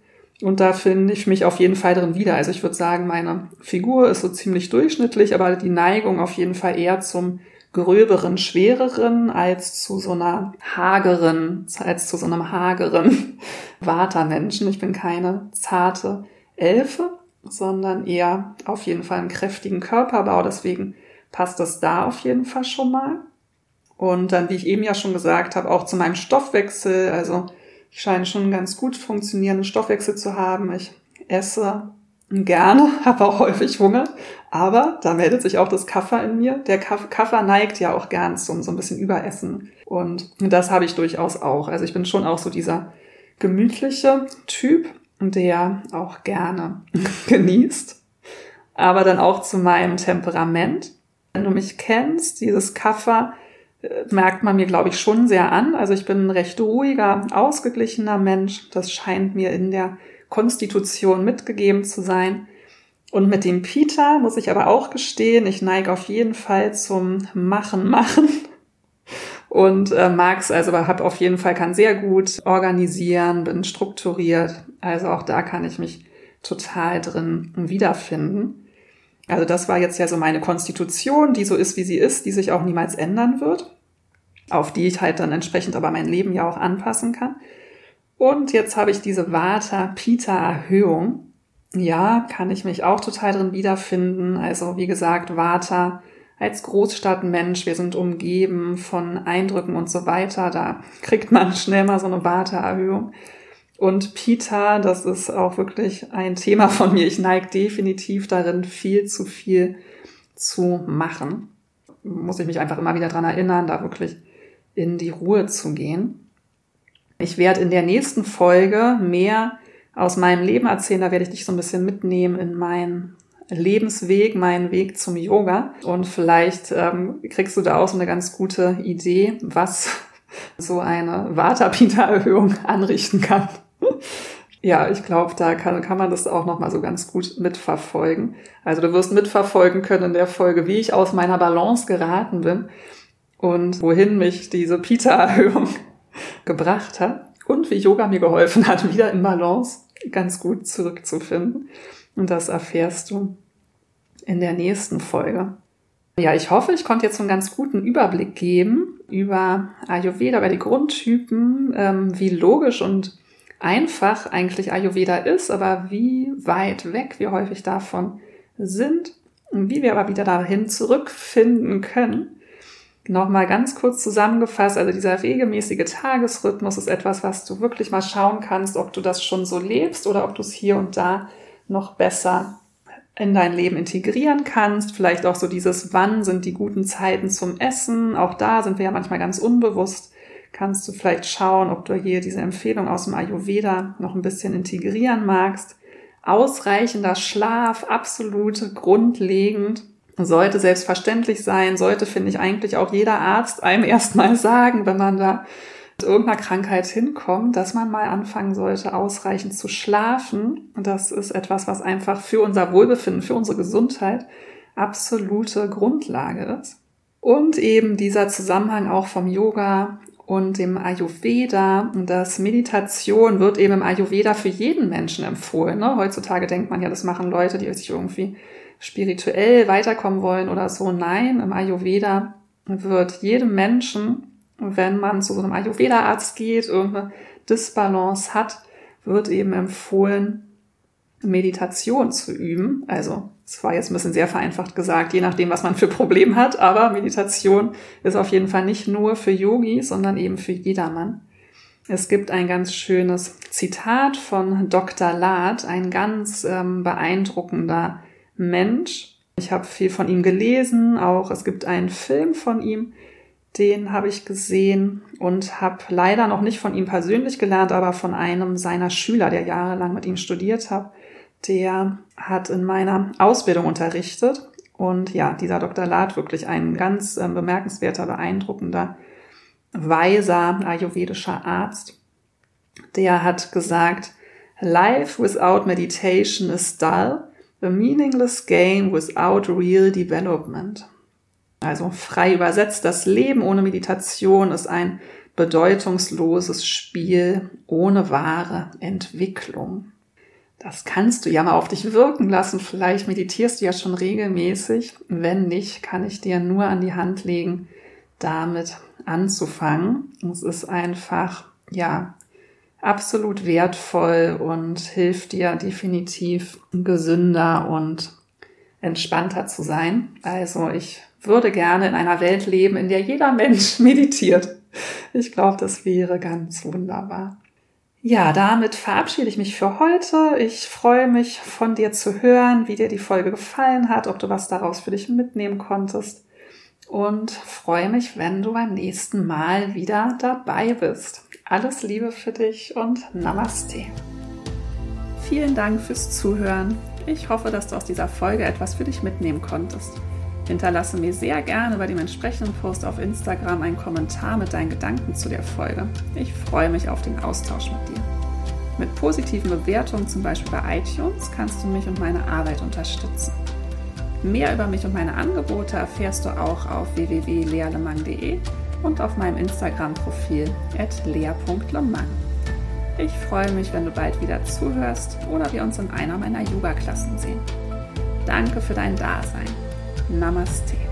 S1: Und da finde ich mich auf jeden Fall drin wieder. Also ich würde sagen, meine Figur ist so ziemlich durchschnittlich, aber die Neigung auf jeden Fall eher zum gröberen, schwereren als zu so einer hageren, als zu so einem hageren Watermenschen. Ich bin keine zarte Elfe, sondern eher auf jeden Fall einen kräftigen Körperbau. Deswegen passt das da auf jeden Fall schon mal. Und dann, wie ich eben ja schon gesagt habe, auch zu meinem Stoffwechsel. Also ich scheine schon einen ganz gut funktionierenden Stoffwechsel zu haben. Ich esse gerne, habe auch häufig Hunger. Aber da meldet sich auch das Kaffer in mir. Der Kaffer neigt ja auch gern zum so ein bisschen Überessen. Und das habe ich durchaus auch. Also ich bin schon auch so dieser gemütliche Typ der auch gerne genießt, aber dann auch zu meinem Temperament. Wenn du mich kennst, dieses Kaffer äh, merkt man mir, glaube ich, schon sehr an. Also ich bin ein recht ruhiger, ausgeglichener Mensch. Das scheint mir in der Konstitution mitgegeben zu sein. Und mit dem Peter muss ich aber auch gestehen, ich neige auf jeden Fall zum Machen, Machen und äh, mag's also habe auf jeden Fall kann sehr gut organisieren, bin strukturiert. Also auch da kann ich mich total drin wiederfinden. Also das war jetzt ja so meine Konstitution, die so ist, wie sie ist, die sich auch niemals ändern wird, auf die ich halt dann entsprechend aber mein Leben ja auch anpassen kann. Und jetzt habe ich diese Vata-Pita-Erhöhung. Ja, kann ich mich auch total drin wiederfinden. Also wie gesagt, Vata als Großstadtmensch, wir sind umgeben von Eindrücken und so weiter, da kriegt man schnell mal so eine Warteerhöhung. Und Pita, das ist auch wirklich ein Thema von mir. Ich neige definitiv darin, viel zu viel zu machen. Muss ich mich einfach immer wieder dran erinnern, da wirklich in die Ruhe zu gehen. Ich werde in der nächsten Folge mehr aus meinem Leben erzählen. Da werde ich dich so ein bisschen mitnehmen in mein Lebensweg, mein Weg zum Yoga. Und vielleicht ähm, kriegst du da auch so eine ganz gute Idee, was so eine Vata-Pita-Erhöhung anrichten kann. Ja, ich glaube, da kann, kann man das auch nochmal so ganz gut mitverfolgen. Also du wirst mitverfolgen können in der Folge, wie ich aus meiner Balance geraten bin und wohin mich diese Pita-Erhöhung gebracht hat und wie Yoga mir geholfen hat, wieder in Balance ganz gut zurückzufinden. Und das erfährst du in der nächsten Folge. Ja, ich hoffe, ich konnte jetzt einen ganz guten Überblick geben über Ayurveda, über die Grundtypen, ähm, wie logisch und einfach eigentlich Ayurveda ist, aber wie weit weg wir häufig davon sind und wie wir aber wieder dahin zurückfinden können. Nochmal ganz kurz zusammengefasst, also dieser regelmäßige Tagesrhythmus ist etwas, was du wirklich mal schauen kannst, ob du das schon so lebst oder ob du es hier und da noch besser in dein Leben integrieren kannst. Vielleicht auch so dieses, wann sind die guten Zeiten zum Essen. Auch da sind wir ja manchmal ganz unbewusst. Kannst du vielleicht schauen, ob du hier diese Empfehlung aus dem Ayurveda noch ein bisschen integrieren magst. Ausreichender Schlaf, absolut grundlegend, sollte selbstverständlich sein, sollte, finde ich, eigentlich auch jeder Arzt einem erstmal sagen, wenn man da irgendeiner Krankheit hinkommt, dass man mal anfangen sollte, ausreichend zu schlafen. Und das ist etwas, was einfach für unser Wohlbefinden, für unsere Gesundheit absolute Grundlage ist. Und eben dieser Zusammenhang auch vom Yoga und dem Ayurveda. Das Meditation wird eben im Ayurveda für jeden Menschen empfohlen. Ne? Heutzutage denkt man ja, das machen Leute, die sich irgendwie spirituell weiterkommen wollen oder so. Nein, im Ayurveda wird jedem Menschen wenn man zu so einem Ayurveda-Arzt geht, irgendeine Disbalance hat, wird eben empfohlen, Meditation zu üben. Also, es war jetzt ein bisschen sehr vereinfacht gesagt, je nachdem, was man für Probleme hat, aber Meditation ist auf jeden Fall nicht nur für Yogis, sondern eben für jedermann. Es gibt ein ganz schönes Zitat von Dr. Lath, ein ganz ähm, beeindruckender Mensch. Ich habe viel von ihm gelesen, auch es gibt einen Film von ihm, den habe ich gesehen und habe leider noch nicht von ihm persönlich gelernt, aber von einem seiner Schüler, der jahrelang mit ihm studiert hat. Der hat in meiner Ausbildung unterrichtet. Und ja, dieser Dr. Lath wirklich ein ganz äh, bemerkenswerter, beeindruckender, weiser ayurvedischer Arzt. Der hat gesagt, Life without meditation is dull, a meaningless game without real development. Also frei übersetzt, das Leben ohne Meditation ist ein bedeutungsloses Spiel ohne wahre Entwicklung. Das kannst du ja mal auf dich wirken lassen. Vielleicht meditierst du ja schon regelmäßig. Wenn nicht, kann ich dir nur an die Hand legen, damit anzufangen. Es ist einfach, ja, absolut wertvoll und hilft dir definitiv gesünder und entspannter zu sein. Also ich würde gerne in einer Welt leben, in der jeder Mensch meditiert. Ich glaube, das wäre ganz wunderbar. Ja, damit verabschiede ich mich für heute. Ich freue mich von dir zu hören, wie dir die Folge gefallen hat, ob du was daraus für dich mitnehmen konntest. Und freue mich, wenn du beim nächsten Mal wieder dabei bist. Alles Liebe für dich und Namaste. Vielen Dank fürs Zuhören. Ich hoffe, dass du aus dieser Folge etwas für dich mitnehmen konntest. Hinterlasse mir sehr gerne bei dem entsprechenden Post auf Instagram einen Kommentar mit deinen Gedanken zu der Folge. Ich freue mich auf den Austausch mit dir. Mit positiven Bewertungen, zum Beispiel bei iTunes, kannst du mich und meine Arbeit unterstützen. Mehr über mich und meine Angebote erfährst du auch auf www.lealemang.de und auf meinem Instagram-Profil lea.lemang. Ich freue mich, wenn du bald wieder zuhörst oder wir uns in einer meiner Yoga-Klassen sehen. Danke für dein Dasein. Namaste.